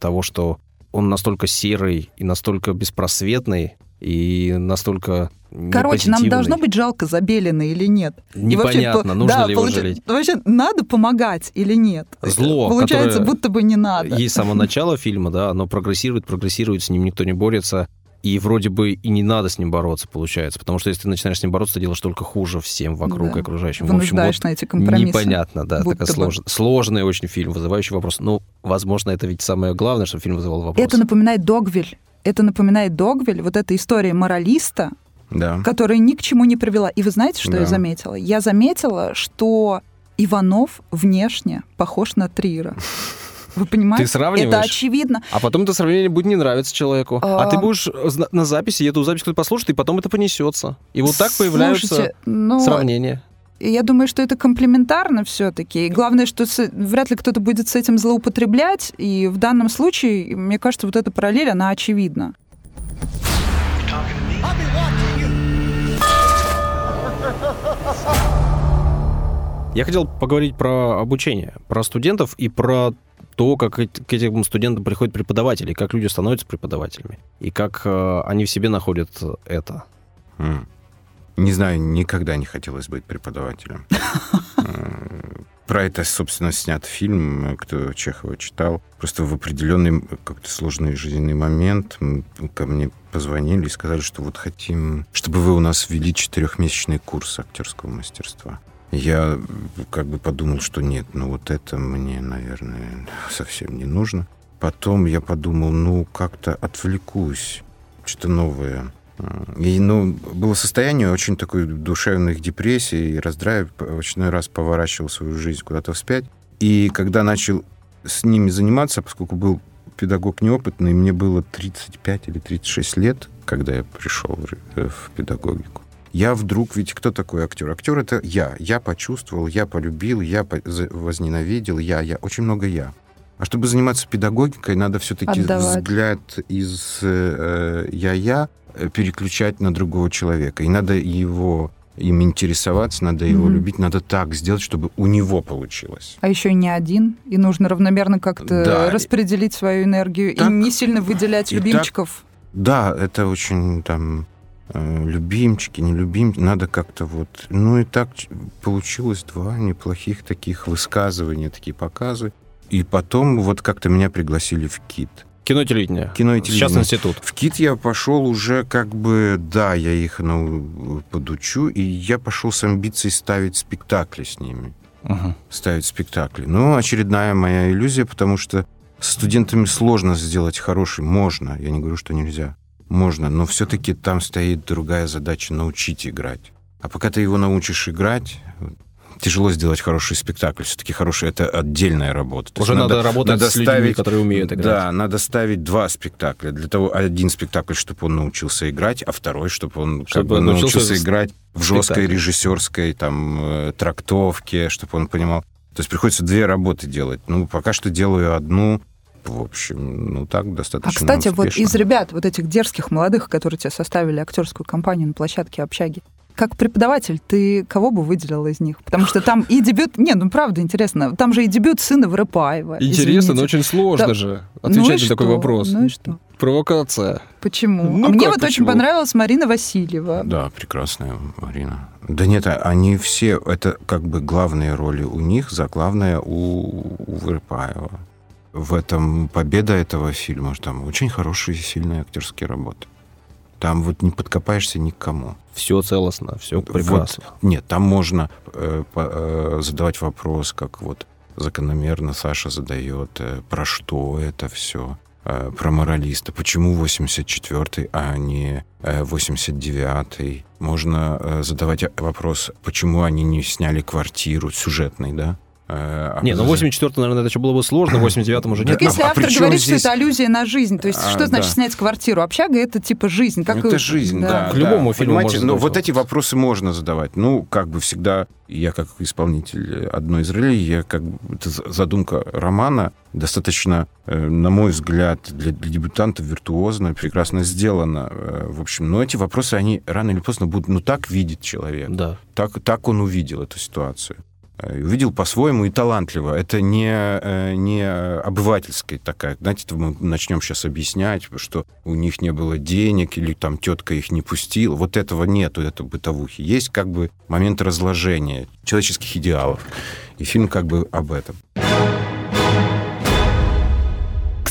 того, что он настолько серый и настолько беспросветный, и настолько Короче, нам должно быть жалко Забелина или нет? Вообще, Непонятно, по- нужно да, ли его получ- жалеть. Вообще, надо помогать или нет? Зло, Получается, которое будто бы не надо. Есть само начало фильма, да, оно прогрессирует, прогрессирует, с ним никто не борется, и вроде бы и не надо с ним бороться, получается, потому что если ты начинаешь с ним бороться, ты делаешь только хуже всем вокруг Да. и окружающим. В общем, вот на эти компромиссы. непонятно, да, Будто такой бы. слож- сложный очень фильм, вызывающий вопрос. Ну, возможно, это ведь самое главное, что фильм вызывал вопрос. Это напоминает Догвиль. Это напоминает Догвиль, вот эта история моралиста, Да. которая ни к чему не привела. И вы знаете, что Да. я заметила? Я заметила, что Иванов внешне похож на Триера. (laughs) Вы понимаете? Ты сравниваешь? Это очевидно. А потом это сравнение будет не нравиться человеку. А, А. ты будешь на записи, эту запись кто-то послушает, и потом это понесется. И вот так появляются ну, сравнения. Я думаю, что это комплементарно все-таки. И главное, что с- вряд ли кто-то будет с этим злоупотреблять. И в данном случае, мне кажется, вот эта параллель, она очевидна. Я хотел поговорить про обучение, про студентов и про то, как к этим студентам приходят преподаватели, как люди становятся преподавателями, и как э, они в себе находят это. Не знаю, никогда не хотелось быть преподавателем. (laughs) Э, Про это, собственно, снят фильм, э, кто Чехова читал. Просто в определенный как-то сложный жизненный момент ко мне позвонили и сказали, что вот хотим, чтобы вы у нас ввели четырехмесячный курс актерского мастерства. Я э, как бы подумал, что нет, ну вот это мне, наверное, совсем не нужно. Потом я подумал, ну как-то отвлекусь, что-то новое. И, ну, было состояние очень такой душевных депрессий и раздрая. В очередной раз поворачивал свою жизнь куда-то вспять. И когда начал с ними заниматься, поскольку был педагог неопытный, мне было 35 или 36 лет, когда я пришел ре- в педагогику. Я вдруг, ведь кто такой актер? Актер это я. Я почувствовал, я полюбил, я возненавидел, я, я. Очень много я. А чтобы заниматься педагогикой, надо все-таки Отдавать. взгляд из э, я-я переключать на другого человека. И надо его им интересоваться, надо его Мгм. любить, надо так сделать, чтобы у него получилось. А еще не один, и нужно равномерно как-то Да. распределить свою энергию Так. и не сильно выделять И так. любимчиков. Да, это очень там любимчики, не любимчики, надо как-то вот... Ну и так получилось два неплохих таких высказывания, такие показы. И потом вот как-то меня пригласили в КИТ. Кино и телевидение. Кино и Сейчас телевидение. институт. В КИТ я пошел уже как бы, да, я их ну, подучу, и я пошел с амбицией ставить спектакли с ними. Мгм. ставить спектакли. Ну, очередная моя иллюзия, потому что с студентами сложно сделать хороший. Можно, я не говорю, что нельзя. Можно, но все-таки там стоит другая задача — научить играть. А пока ты его научишь играть, тяжело сделать хороший спектакль. Все-таки хороший — это отдельная работа. То Уже есть надо, работать с людьми, которые умеют играть. Да, надо ставить два спектакля. Для того, один спектакль, чтобы он научился играть, а второй, чтобы он как Чтобы бы он научился научился играть в жесткой режиссерской там э, трактовке, чтобы он понимал. То есть приходится две работы делать. Ну, пока что делаю одну. В общем, ну так достаточно А, кстати, вот успешно. из ребят, вот этих дерзких молодых, которые тебе составили актерскую компанию на площадке общаги, как преподаватель, ты кого бы выделил из них? Потому что там и дебют... Не, ну правда интересно. Там же и дебют сына Вырыпаева. Интересно, но извините. очень сложно Да. же Ну отвечать и на такой что? вопрос. Ну и что? Провокация. Почему? Ну а мне вот очень почему? понравилась Марина Васильева. Да, прекрасная Марина. Да нет, а- они все, это как бы главные роли у них, за главное у, у Вырыпаева. В этом победа этого фильма, там очень хорошие, сильные актерские работы. Там вот не подкопаешься никому. Все целостно, все Вот. прекрасно. Нет, там можно э, по- э, задавать вопрос, как вот закономерно Саша задает, э, про что это все, про моралиста, почему 84-й, а не э, 89-й. Можно э, задавать вопрос, почему они не сняли квартиру сюжетный, да? Э, а Не, ну за- 84 наверное, это еще было бы сложно, (laughs) в 89-м уже Да, нет. Так если а автор говорит, здесь- что это аллюзия на жизнь, то есть А, что значит да. снять квартиру? Общага — это типа жизнь. Как это и- жизнь, да. К любому да. фильму Понимаете, можно но задавать вот эти вопросы можно задавать. Ну, как бы всегда, я как исполнитель одной из ролей, я как бы, это за- задумка романа достаточно, э, на мой взгляд, для, для дебютанта виртуозно, прекрасно сделана. Э, В общем, но эти вопросы, они рано или поздно будут, ну, так видит человек. Да. Так, так он увидел эту ситуацию. Э, Увидел по-своему и талантливо. Это не, э, не обывательская такая. Знаете, мы начнем сейчас объяснять, что у них не было денег или там тетка их не пустила. Вот этого нету, это бытовухи. Есть как бы момент разложения человеческих идеалов. И фильм как бы об этом.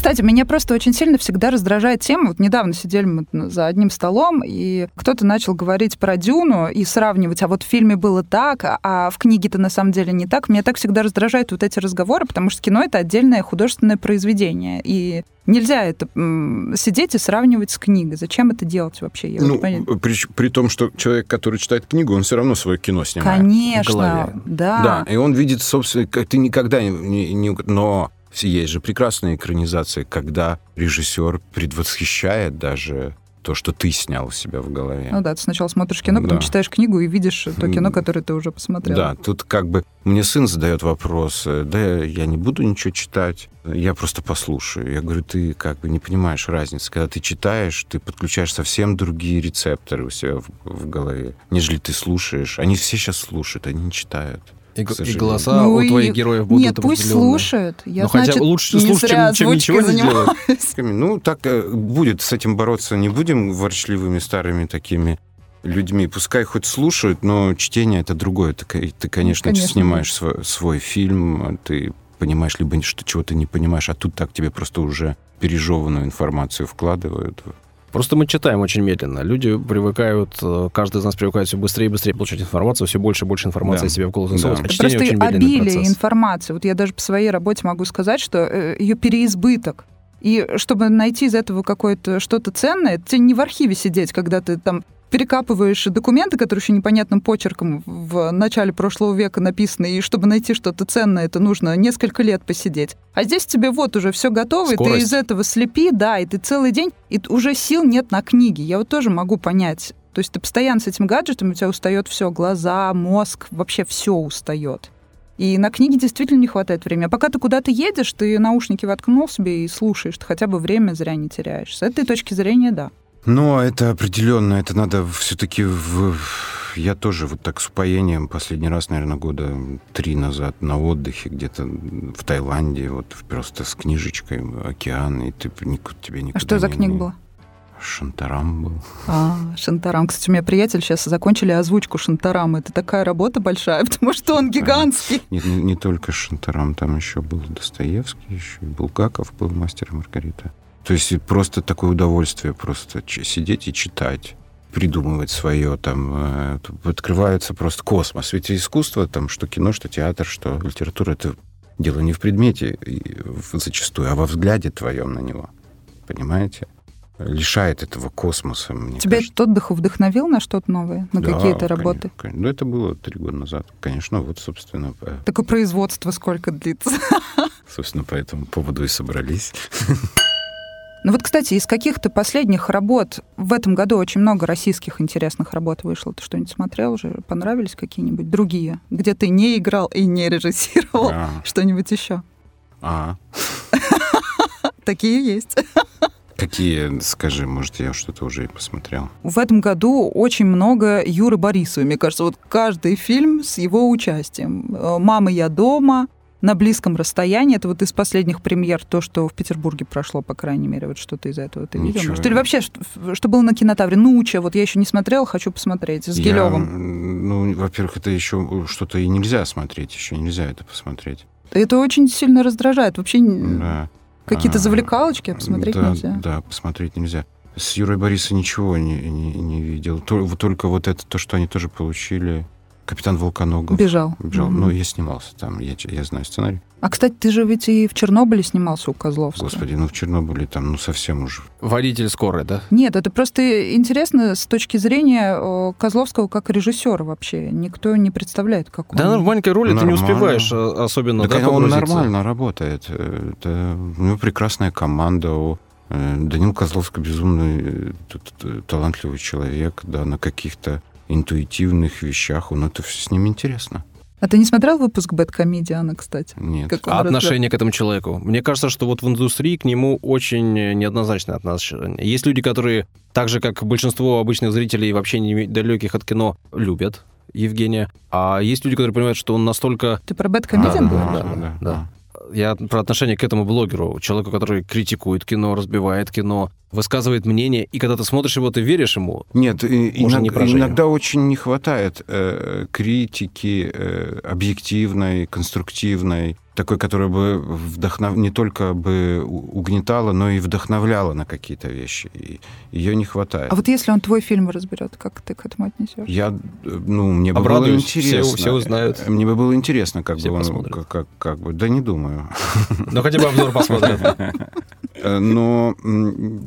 Кстати, меня просто очень сильно всегда раздражает тема. Вот недавно сидели мы за одним столом, и кто-то начал говорить про Дюну и сравнивать, а вот в фильме было так, а в книге-то на самом деле не так. Меня так всегда раздражают вот эти разговоры, потому что кино — это отдельное художественное произведение. И Нельзя это сидеть и сравнивать с книгой. Зачем это делать вообще? Я ну, при, при том, что человек, который читает книгу, он все равно свое кино снимает. Конечно, да. Да, и он видит, собственно, как ты никогда не... не, не но есть же прекрасные экранизации, когда режиссер предвосхищает даже то, что ты снял у себя в голове. Ну да, ты сначала смотришь кино, потом да. читаешь книгу и видишь то кино, которое ты уже посмотрел. Да, тут как бы мне сын задает вопрос, э, да я не буду ничего читать, я просто послушаю. Я говорю, ты как бы не понимаешь разницы. Когда ты читаешь, ты подключаешь совсем другие рецепторы у себя в, в голове, нежели ты слушаешь. Они все сейчас слушают, они не читают. И, и голоса ну, у твоих героев будут Нет, пусть слушают. Я, Но значит, хотя лучше слушать, чем, чем ничего не делать. Ну, так э, будет с этим бороться. Не будем ворчливыми старыми такими людьми. Пускай хоть слушают, но чтение это другое. Ты, ты конечно, конечно, снимаешь свой, свой фильм, ты понимаешь либо что чего-то не понимаешь, а тут так тебе просто уже пережеванную информацию вкладывают. Просто мы читаем очень медленно. Люди привыкают, э, каждый из нас привыкает все быстрее и быстрее получать информацию, все больше и больше информации да. себе в голову засовывать. Да. Просто очень обилие процесс. информации. Вот я даже по своей работе могу сказать, что э, ее переизбыток. И чтобы найти из этого какое-то что-то ценное, тебе не в архиве сидеть, когда ты там перекапываешь документы, которые еще непонятным почерком в начале прошлого века написаны, и чтобы найти что-то ценное, это нужно несколько лет посидеть. А здесь тебе вот уже все готово, Скорость. и ты из этого слепи, да, и ты целый день, и уже сил нет на книги. Я вот тоже могу понять. То есть ты постоянно с этим гаджетом, у тебя устает все, глаза, мозг, вообще все устает. И на книге действительно не хватает времени. А пока ты куда-то едешь, ты наушники воткнул себе и слушаешь, ты хотя бы время зря не теряешь. С этой точки зрения, да. Но это определенно, это надо все-таки в... Я тоже вот так с упоением последний раз, наверное, года три назад на отдыхе где-то в Таиланде, вот просто с книжечкой «Океан», и ты никуда, тебе никуда А что за не, книга была? Шантарам был. А, Шантарам. Кстати, у меня приятель сейчас закончили озвучку Шантарама. Это такая работа большая, (laughs) потому что он гигантский. Нет, не, не только Шантарам, там еще был Достоевский, еще и Булгаков был мастер Маргарита. То есть просто такое удовольствие просто сидеть и читать придумывать свое, там, э, открывается просто космос. Ведь искусство, там, что кино, что театр, что литература, это дело не в предмете зачастую, а во взгляде твоем на него. Понимаете? Лишает этого космоса, мне Тебя кажется. этот отдых вдохновил на что-то новое, на да, какие-то работы? Конечно. Ну, это было три года назад. Конечно, вот, собственно... Такое производство сколько длится? (laughs) Собственно, по этому поводу и собрались. (laughs) Ну вот, кстати, из каких-то последних работ в этом году очень много российских интересных работ вышло. Ты что-нибудь смотрел уже? Понравились какие-нибудь другие? Где ты не играл и не режиссировал? А. Что-нибудь еще? А. (laughs) Такие есть. Какие, скажи, может, я что-то уже и посмотрел? В этом году очень много Юры Борисова. Мне кажется, вот каждый фильм с его участием. «Мама, я дома», на близком расстоянии. Это вот из последних премьер то, что в Петербурге прошло, по крайней мере, вот что-то из этого ты видел? Что или вообще, что, что было на кинотавре? Нуча, вот я еще не смотрел, хочу посмотреть с Гилевым. Ну, во-первых, это еще что-то и нельзя смотреть, еще нельзя это посмотреть. Это очень сильно раздражает. Вообще да. какие-то а, завлекалочки посмотреть да, нельзя. Да, посмотреть нельзя. С Юрой Борисом ничего не, не, не видел. Только вот это, то, что они тоже получили Капитан Волконогов. Бежал. Бежал. Mm-hmm. Ну, я снимался там, я, я знаю сценарий. А, кстати, ты же ведь и в Чернобыле снимался у Козловского. Господи, ну в Чернобыле там, ну совсем уже. Водитель скорой, да? Нет, это просто интересно с точки зрения Козловского как режиссера вообще. Никто не представляет, как он. Да, в маленькой роли нормально. ты не успеваешь а, особенно, да, да он нормально работает. Это, у него прекрасная команда, у э, Данил Козловский безумный э, талантливый человек, да, на каких-то интуитивных вещах, он это все с ним интересно. А ты не смотрел выпуск Бэткомедиана, кстати? Нет. Как а отношение к этому человеку? Мне кажется, что вот в индустрии к нему очень неоднозначное отношение. Есть люди, которые, так же, как большинство обычных зрителей, вообще не далеких от кино, любят Евгения. А есть люди, которые понимают, что он настолько... Ты про Бэткомедиан да, да, да, да, да. Я про отношение к этому блогеру, человеку, который критикует кино, разбивает кино, высказывает мнение, и когда ты смотришь его, ты веришь ему? Нет, и- Можно иног- не иногда очень не хватает э, критики э, объективной, конструктивной, такой, которая бы вдохнов... не только бы угнетала, но и вдохновляла на какие-то вещи. И ее не хватает. А вот если он твой фильм разберет, как ты к этому отнесешь? Я, э, ну, мне бы было Обрадуюсь, все- интересно. все узнают. Мне бы было интересно, как Все бы он, посмотрят. как, как, как бы, да не думаю. (laughs) Ну, хотя бы обзор посмотрим. (laughs) Э, Но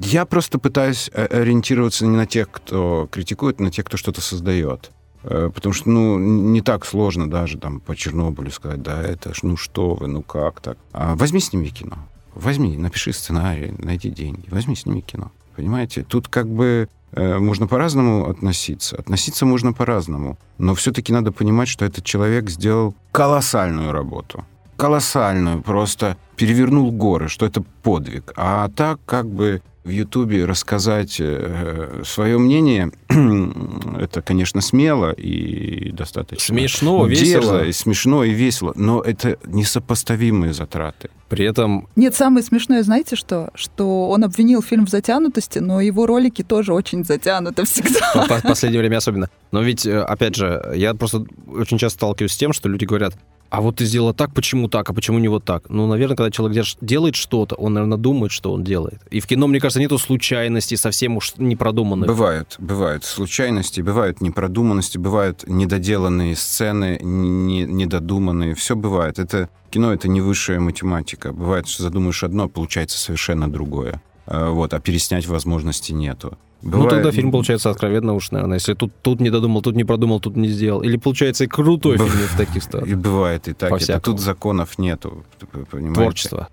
я просто пытаюсь э, ориентироваться не на тех, кто критикует, а на тех, кто что-то создает. Э, Потому что, ну, не так сложно даже там по Чернобылю сказать, да, это ж, ну что вы, ну как так. А возьми, сними кино. Возьми, напиши сценарий, найди деньги. Возьми, сними кино. Понимаете? Тут как бы э, можно по-разному относиться. Относиться можно по-разному. Но все-таки надо понимать, что этот человек сделал колоссальную работу. Колоссальную. Просто перевернул горы, что это подвиг. А так как бы в Ютубе рассказать э, свое мнение, (clears throat) это, конечно, смело и достаточно Смешно, весело. и смешно и весело, но это несопоставимые затраты. При этом Нет, самое смешное, знаете что? Что он обвинил фильм в затянутости, но его ролики тоже очень затянуты всегда. по- по- последнее время особенно. Но ведь, э, опять же, я просто очень часто сталкиваюсь с тем, что люди говорят, а вот ты сделала так, почему так, а почему не вот так? Ну, наверное, когда человек делает что-то, он, наверное, думает, что он делает. И в кино, мне кажется, нету случайностей совсем уж непродуманных. Бывают, бывают случайности, бывают непродуманности, бывают недоделанные сцены, не- недодуманные. Все бывает. Это кино это не высшая математика. Бывает, что задумаешь одно, а получается совершенно другое. А, Вот, а переснять возможности нету. Ну, Бывает- тогда фильм получается откровенно уж, наверное, если тут, тут не додумал, тут не продумал, тут не сделал. Или получается и крутой Быв- фильм в таких ситуациях. И бывает и так. Это По-всякому. тут законов нету. понимаете? Творчество,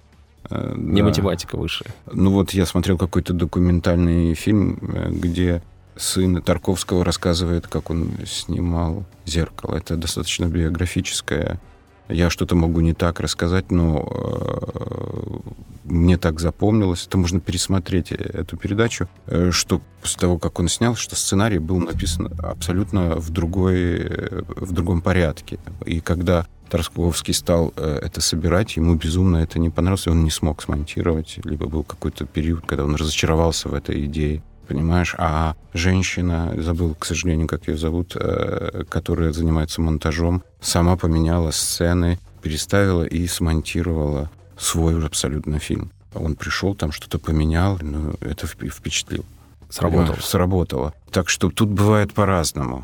Э, не да. математика высшая. Ну вот я смотрел какой-то документальный фильм, э, где сын Тарковского рассказывает, как он снимал «Зеркало». Это достаточно биографическое. Я что-то могу не так рассказать, но э, мне так запомнилось. Это можно пересмотреть эту передачу, э, что после того, как он снял, что сценарий был написан абсолютно в, другой, э, в другом порядке. И когда Тарковский стал это собирать, ему безумно это не понравилось, и он не смог смонтировать, либо был какой-то период, когда он разочаровался в этой идее, понимаешь? А женщина, забыл, к сожалению, как ее зовут, э, которая занимается монтажом, сама поменяла сцены, переставила и смонтировала свой абсолютно фильм. Он пришел, там что-то поменял, ну, это вп- впечатлил. Сработал. Да, Сработало. Так что тут бывает по-разному.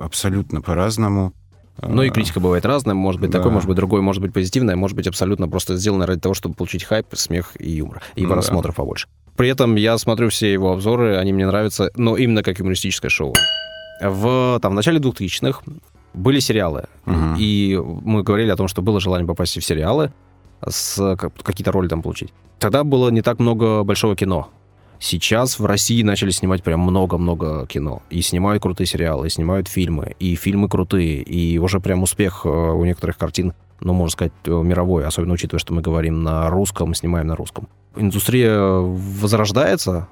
Абсолютно по-разному. Ну и А, критика бывает разная, может быть Да. такой, может быть другой, может быть позитивная, может быть абсолютно просто сделано ради того, чтобы получить хайп, смех и юмор, и Ну да. просмотров побольше. При этом я смотрю все его обзоры, они мне нравятся, но именно как юмористическое шоу. В, там, в начале 2000-х были сериалы, Мгм. и мы говорили о том, что было желание попасть в сериалы, с как- какие-то роли там получить. Тогда было не так много большого кино. Сейчас в России начали снимать прям много-много кино. И снимают крутые сериалы, и снимают фильмы, и фильмы крутые, и уже прям успех э, у некоторых картин, ну, можно сказать, э, мировой, особенно учитывая, что мы говорим на русском, снимаем на русском. Индустрия возрождается,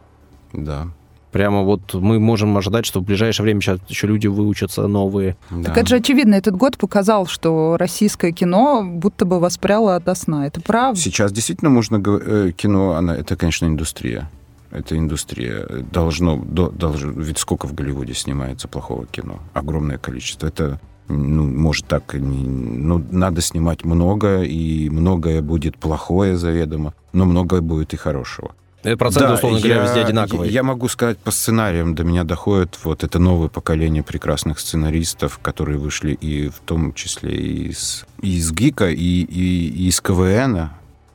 Да. Прямо вот мы можем ожидать, что в ближайшее время сейчас еще люди выучатся новые. да. Так это же очевидно, этот год показал, что российское кино будто бы воспряло от сна. Это правда? Сейчас действительно можно э, кино, она, это, конечно, индустрия. Это индустрия. Должно, до- должно, ведь сколько в Голливуде снимается плохого кино? Огромное количество. Это, ну, может так, ну, надо снимать много, и многое будет плохое заведомо, но многое будет и хорошего. Э, Проценты, Да, условно говоря, я- везде одинаковые. Я, я могу сказать по сценариям, до меня доходит вот это новое поколение прекрасных сценаристов, которые вышли и в том числе и из, и из ГИКа, и, и- и из КВНа.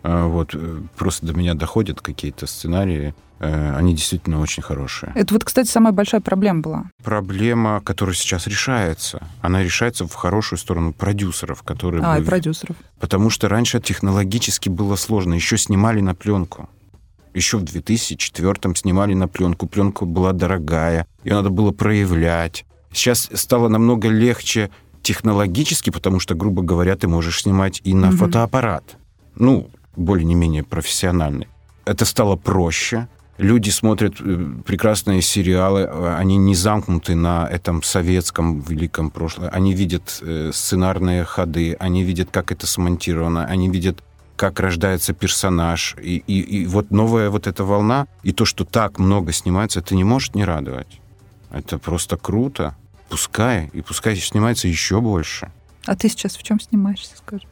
А, Вот, э, просто до меня доходят какие-то сценарии. Э, Они действительно очень хорошие. Это вот, кстати, самая большая проблема была. Проблема, которая сейчас решается, она решается в хорошую сторону продюсеров, которые... А, и бы- продюсеров. Потому что раньше технологически было сложно. Еще снимали на пленку. Еще в 2004 снимали на пленку. Пленка была дорогая, ее надо было проявлять. Сейчас стало намного легче технологически, потому что, грубо говоря, ты можешь снимать и на Мгм. фотоаппарат. Ну, более не менее профессиональный. Это стало проще. Люди смотрят э, прекрасные сериалы, э, они не замкнуты на этом советском великом прошлом. Они видят э, сценарные ходы, они видят, как это смонтировано, они видят как рождается персонаж. И, и, и вот новая вот эта волна, и то, что так много снимается, это не может не радовать. Это просто круто. Пускай, и пускай снимается еще больше. А ты сейчас в чем снимаешься, скажи?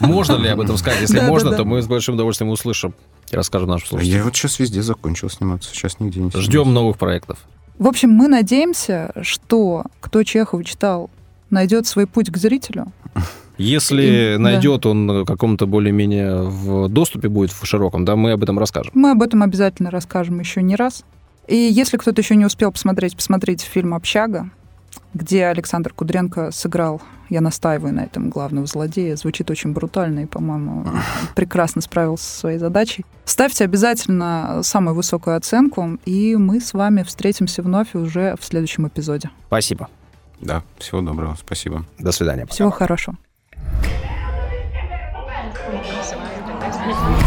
Можно ли об этом сказать? Если Да, можно, да, то да. мы с большим удовольствием услышим и расскажем нашим слушателям. Я вот сейчас везде закончил сниматься, сейчас нигде не. Ждем новых проектов. В общем, мы надеемся, что кто Чехова читал, найдет свой путь к зрителю. Если И- найдет он в каком-то более-менее в доступе будет в широком, да, мы об этом расскажем. Мы об этом обязательно расскажем еще не раз. И если кто-то еще не успел посмотреть, посмотрите фильм «Общага», где Александр Кудренко сыграл, я настаиваю на этом, главного злодея. Звучит очень брутально и, по-моему, (laughs) прекрасно справился со своей задачей. Ставьте обязательно самую высокую оценку, и мы с вами встретимся вновь уже в следующем эпизоде. Спасибо. Да, всего доброго, спасибо. До свидания. Всего хорошего. Thank you.